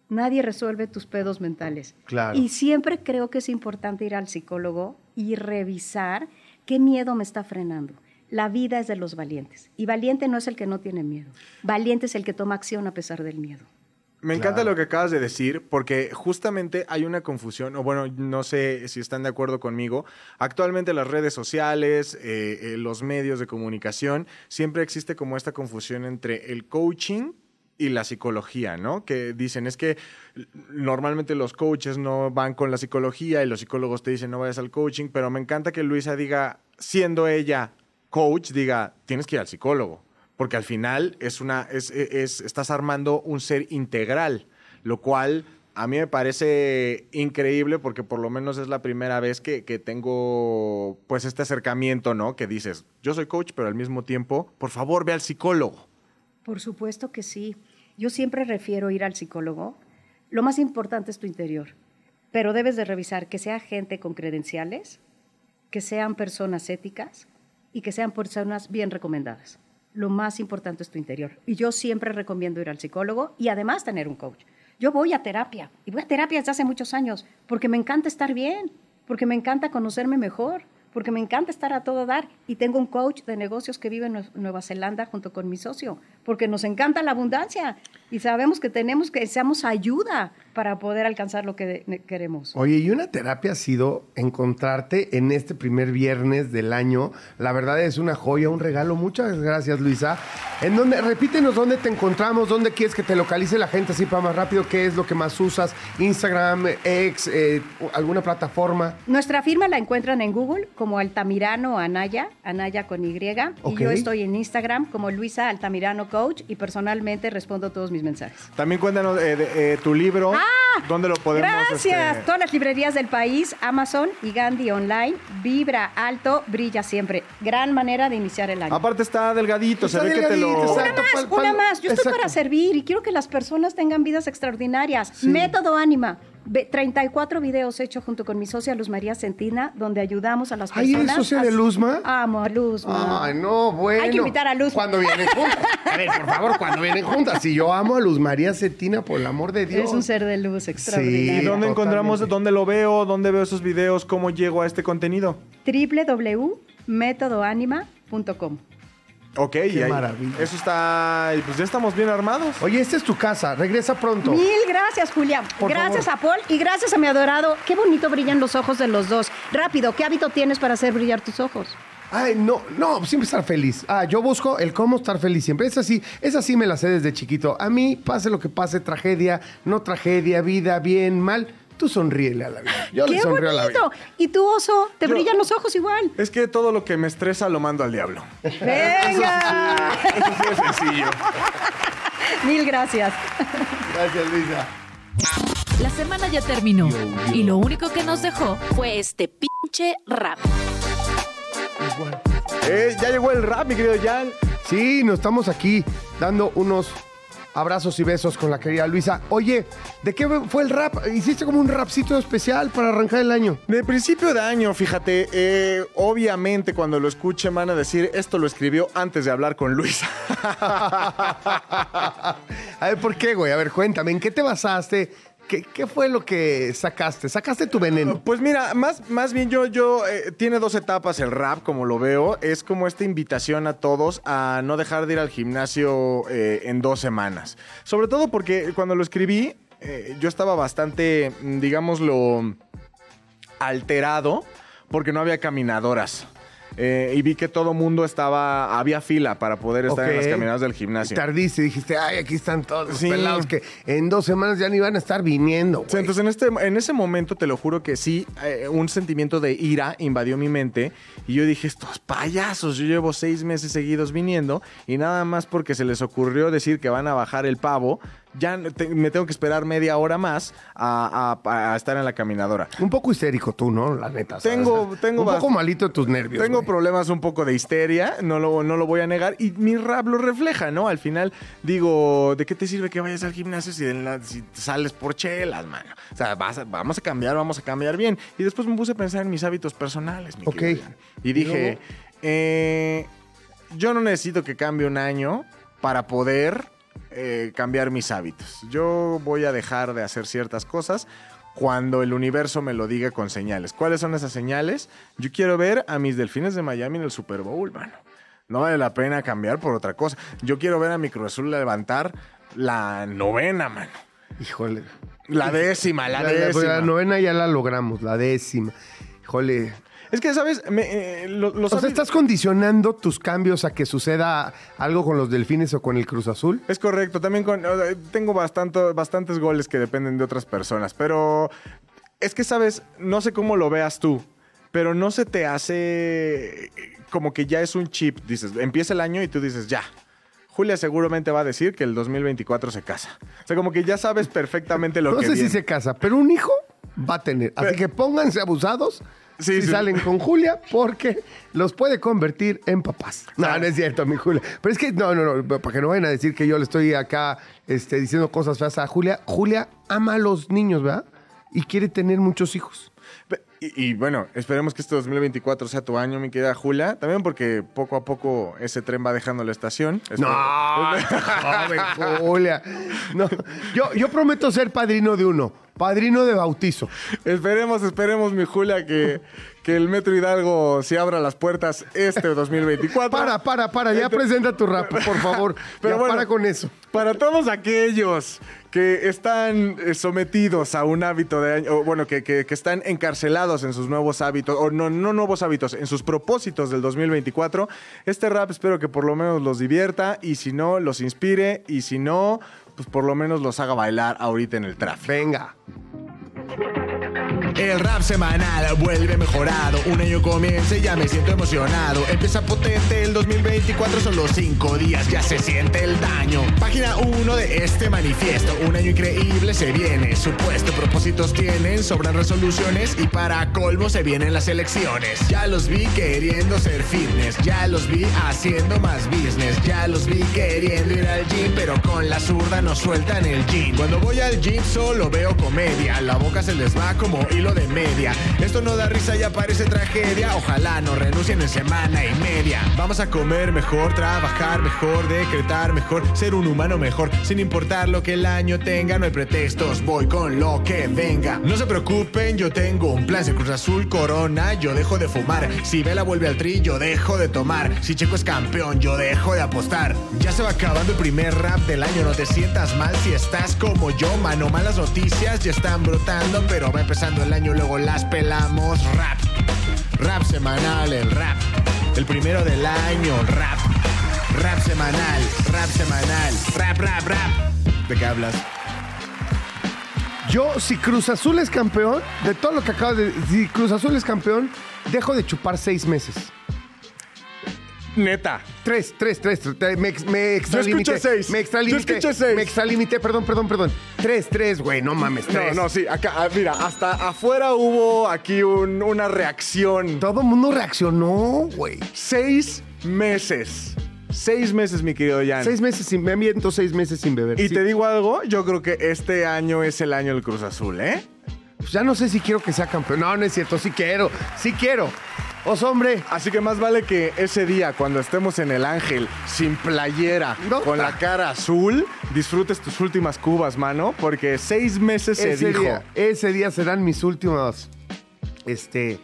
Nadie resuelve tus pedos mentales. Claro. Y siempre creo que es importante ir al psicólogo y revisar qué miedo me está frenando. La vida es de los valientes. Y valiente no es el que no tiene miedo. Valiente es el que toma acción a pesar del miedo. Me encanta Claro. lo que acabas de decir porque justamente hay una confusión, o bueno, no sé si están de acuerdo conmigo. Actualmente las redes sociales, eh, eh, los medios de comunicación, siempre existe como esta confusión entre el coaching y la psicología, ¿no? Que dicen, es que normalmente los coaches no van con la psicología y los psicólogos te dicen no vayas al coaching, pero me encanta que Luisa diga, siendo ella coach, diga, tienes que ir al psicólogo, porque al final es una, es, es- estás armando un ser integral, lo cual a mí me parece increíble porque por lo menos es la primera vez que, que tengo pues este acercamiento, ¿no? Que dices, yo soy coach, pero al mismo tiempo, por favor, ve al psicólogo. Por supuesto que sí. Yo siempre refiero ir al psicólogo. Lo más importante es tu interior, pero debes de revisar que sea gente con credenciales, que sean personas éticas y que sean personas bien recomendadas. Lo más importante es tu interior. Y yo siempre recomiendo ir al psicólogo y además tener un coach. Yo voy a terapia y voy a terapia desde hace muchos años porque me encanta estar bien, porque me encanta conocerme mejor, porque me encanta estar a todo dar. Y tengo un coach de negocios que vive en Nue- Nueva Zelanda junto con mi socio, porque nos encanta la abundancia y sabemos que tenemos que seamos ayuda para poder alcanzar lo que queremos. Oye, y una terapia ha sido encontrarte en este primer viernes del año. La verdad es una joya, un regalo. Muchas gracias, Luisa. En donde, repítenos dónde te encontramos, dónde quieres que te localice la gente así para más rápido, qué es lo que más usas, Instagram, X, eh, alguna plataforma. Nuestra firma la encuentran en Google como Altamirano Anaya, Anaya con Y. Y yo estoy en Instagram como Luisa Altamirano Coach y personalmente respondo todos mis mensajes. También cuéntanos eh, de, eh, tu libro. ¿Dónde lo podemos Gracias. este, Todas las librerías del país, Amazon y Gandhi Online. Vibra alto, brilla siempre. Gran manera de iniciar el año. Aparte está delgadito, Está se ve que te lo... exacto. Una más, pal- pal- una más. Yo estoy para servir y quiero que las personas tengan vidas extraordinarias. Método Ánima. Ve- 34 videos hechos junto con mi socia Luz María Centina, donde ayudamos a las personas. ¿eres socia a- de Luzma? Amo a Luzma. Ay, no, bueno. Hay que invitar a Luz. Cuando vienen juntas. A ver, por favor, cuando vienen juntas. Si yo amo a Luz María Cetina, por el amor de Dios. Es un ser de luz ¿Y extraordinario. Sí. dónde Totalmente. encontramos, dónde lo veo, dónde veo esos videos, cómo llego a este contenido? www.metodoanima.com. Ok, y ahí- maravilla. Eso está... y Pues ya estamos bien armados. Oye, esta es tu casa. Regresa pronto. Mil gracias, Julián. Por gracias favor. a Paul y gracias a mi adorado. Qué bonito brillan los ojos de los dos. Rápido, ¿qué hábito tienes para hacer brillar tus ojos? Ay, no, no, siempre estar feliz. Ah, yo busco el cómo estar feliz siempre. Es así, es así me la sé desde chiquito. A mí, pase lo que pase, tragedia, no tragedia, vida, bien, mal, tú sonríele a la vida. Yo le ¡Qué sonrío a la bonito! vida. Y tu oso, te Yo- brillan los ojos igual. Es que todo lo que me estresa lo mando al diablo. ¡Venga! Eso sí es sencillo. Mil gracias. Gracias, Luisa. La semana ya terminó y lo único que nos dejó fue este pinche rap. Eh, ya llegó el rap, mi querido Jan. Sí, nos estamos aquí dando unos abrazos y besos con la querida Luisa. Oye, ¿de qué fue el rap? Hiciste como un rapcito especial para arrancar el año. De principio de año, fíjate, eh, obviamente cuando lo escuchen van a decir, esto lo escribió antes de hablar con Luisa. A ver, ¿por qué, güey? A ver, cuéntame, ¿en qué te basaste? ¿Qué, fue lo que sacaste? ¿Sacaste tu veneno? Pues mira, más, más bien yo, yo, eh, tiene dos etapas el rap, como lo veo. Es como esta invitación a todos a no dejar de ir al gimnasio eh, en dos semanas. Sobre todo porque cuando lo escribí, eh, yo estaba bastante, mm, digámoslo, alterado porque no había caminadoras. Eh, y vi que todo mundo estaba, había fila para poder estar en las Ok. caminadoras del gimnasio. Tardiste, dijiste, ay, aquí están todos los Sí. pelados que en dos semanas ya ni van a estar viniendo, Sí, entonces en, este, en ese momento te lo juro que sí, eh, un sentimiento de ira invadió mi mente y yo dije, estos payasos, yo llevo seis meses seguidos viniendo y nada más porque se les ocurrió decir que van a bajar el pavo, ya te- me tengo que esperar media hora más a, a- a estar en la caminadora. Un poco histérico tú, ¿no? La neta. ¿sabes? Tengo- tengo Un poco malito de tus nervios. Tengo problemas un poco de histeria, no lo, no lo voy a negar, y mi rap lo refleja, ¿no? Al final digo, ¿de qué te sirve que vayas al gimnasio si, en la- si sales por chelas, mano? O sea, vas a- vamos a cambiar, vamos a cambiar bien. Y después me puse a pensar en mis hábitos personales, mi Ok. Y dije, eh, yo no necesito que cambie un año para poder eh, cambiar mis hábitos. Yo voy a dejar de hacer ciertas cosas cuando el universo me lo diga con señales. ¿Cuáles son esas señales? Yo quiero ver a mis delfines de Miami en el Super Bowl, mano. No vale la pena cambiar por otra cosa. Yo quiero ver a mi Cruz Azul levantar la novena, mano. Híjole. La décima, la, La, la- décima. la novena ya la logramos, la décima. Híjole. Es que, ¿sabes? Me, eh, lo- los O sea, ¿estás condicionando tus cambios a que suceda algo con los delfines o con el Cruz Azul? Es correcto, también con, o sea, tengo bastante, bastantes goles que dependen de otras personas, pero es que, sabes, no sé cómo lo veas tú, pero no se te hace como que ya es un chip, dices, empieza el año y tú dices, ya. Julia seguramente va a decir que el 2024 se casa. O sea, como que ya sabes perfectamente lo no que sé viene. si se casa, pero un hijo va a tener. Así Pero- que pónganse abusados Sí, si sí. salen con Julia, porque los puede convertir en papás. No, no es cierto, mi Julia. Pero es que, no, no, no, para que no vayan a decir que yo le estoy acá este, diciendo cosas feas a Julia. Julia ama a los niños, ¿verdad? Y quiere tener muchos hijos. Y, y bueno, esperemos que este 2024 sea tu año, mi querida Julia. También porque poco a poco ese tren va dejando la estación. No, joven Julia. No, yo, yo prometo ser padrino de uno, padrino de bautizo. Esperemos, esperemos, mi Julia, que, que el Metro Hidalgo se abra las puertas este 2024. Para, para, para, ya presenta tu rap, por favor. Pero ya bueno, para con eso. Para todos aquellos que están eh, sometidos a un hábito de año, o bueno, que, que- que están encarcelados en sus nuevos hábitos, o no, no nuevos hábitos, en sus propósitos del 2024, este rap espero que por lo menos los divierta y si no, los inspire y si no, pues por lo menos los haga bailar ahorita en el tráfico. Venga. El rap semanal vuelve mejorado. Un año comienza y ya me siento emocionado. Empieza potente el 2024, son los cinco días, ya se siente el daño. Página 1 de este manifiesto. Un año increíble se viene. Supuesto, propósitos tienen, sobran resoluciones y para colmo se vienen las elecciones. Ya los vi queriendo ser fitness, ya los vi haciendo más business, ya los vi queriendo ir al gym, pero con la zurda no sueltan el gym. Cuando voy al gym solo veo comedia, la boca se les va como hilo de media. Esto no da risa y parece tragedia, ojalá no renuncien en semana y media. Vamos a comer mejor, trabajar mejor, decretar mejor, ser un humano mejor, sin importar lo que el año tenga, no hay pretextos, voy con lo que venga. No se preocupen, yo tengo un plan, si Cruz Azul corona, yo dejo de fumar, si Vela vuelve al tri, yo dejo de tomar, si Checo es campeón, yo dejo de apostar. Ya se va acabando el primer rap del año, no te sientas mal si estás como yo, mano, malas noticias ya están brotando, pero va empezando el año, luego las pelamos, rap. Rap semanal, el rap. El primero del año, rap. Rap semanal, rap semanal, rap, rap, rap. ¿De qué hablas? Yo, si Cruz Azul es campeón, de todo lo que acabo de si Cruz Azul es campeón, dejo de chupar seis meses. Neta. Tres, tres, tres. tres, Me, me extralimité. escuché seis. Me extralimité. Yo escuché seis. Me extralimité, perdón, perdón, perdón. Tres, tres, güey, no mames, No, tres. no, sí, acá, ah, mira, hasta afuera hubo aquí un- una reacción. Todo el mundo reaccionó, güey. Seis meses. Seis meses, mi querido Jan. Seis meses sin, me ambiento seis meses sin beber. Y Sí. te digo algo, yo creo que este año es el año del Cruz Azul, ¿eh? Pues ya no sé si quiero que sea campeón. No, no es cierto, sí quiero, sí quiero. Os hombre, Así que más vale que ese día, cuando estemos en el Ángel, sin playera, No. con la cara azul, disfrutes tus últimas cubas, mano, porque seis meses se ese dijo. día, ese día serán mis últimos, este,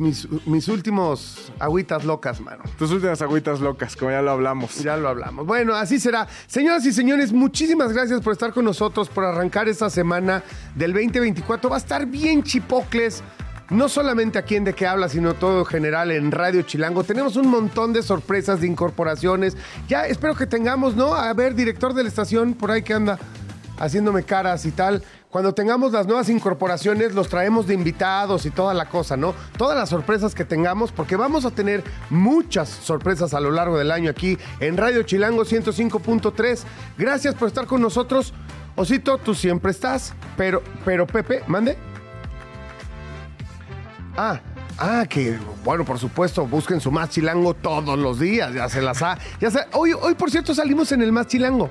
mis, mis últimos agüitas locas, mano. Tus últimas agüitas locas, como ya lo hablamos. Ya lo hablamos. Bueno, así será. Señoras y señores, muchísimas gracias por estar con nosotros, por arrancar esta semana del 2024. Va a estar bien chipocles. No solamente aquí en De qué habla, sino todo en general en Radio Chilango. Tenemos un montón de sorpresas, de incorporaciones. Ya espero que tengamos, ¿no? A ver, director de la estación, por ahí que anda haciéndome caras y tal. Cuando tengamos las nuevas incorporaciones, los traemos de invitados y toda la cosa, ¿no? Todas las sorpresas que tengamos, porque vamos a tener muchas sorpresas a lo largo del año aquí en Radio Chilango 105.3. Gracias por estar con nosotros. Osito, tú siempre estás, pero, pero Pepe, mande. Ah, ah, que bueno, por supuesto, busquen su más chilango todos los días, ya se las ha. Ya se- hoy, hoy, por cierto, salimos en el más chilango.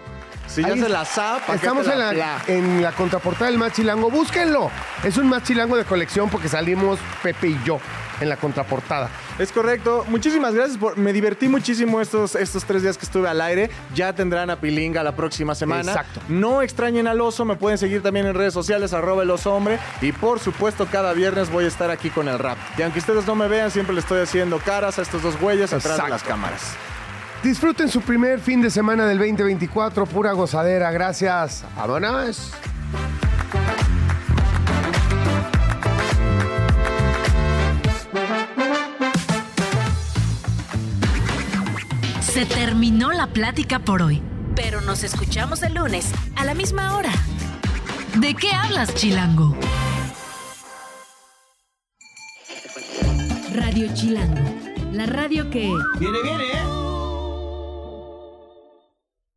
Si ya Ahí se la sa, ¿pa' qué Estamos te en la en la contraportada del más chilango. Búsquenlo. Es un más chilango de colección porque salimos Pepe y yo en la contraportada. Es correcto. Muchísimas gracias. Por, me divertí muchísimo estos, estos tres días que estuve al aire. Ya tendrán a Pilinga la próxima semana. Exacto. No extrañen al oso. Me pueden seguir también en redes sociales, arroba el oso hombre. Y por supuesto, cada viernes voy a estar aquí con el rap. Y aunque ustedes no me vean, siempre le estoy haciendo caras a estos dos güeyes atrás de Exacto. las cámaras. Disfruten su primer fin de semana del 2024. Pura gozadera. Gracias. Vámonos. Se terminó la plática por hoy, pero nos escuchamos el lunes a la misma hora. ¿De qué hablas, Chilango? Radio Chilango, la radio que... Viene, viene, ¿eh?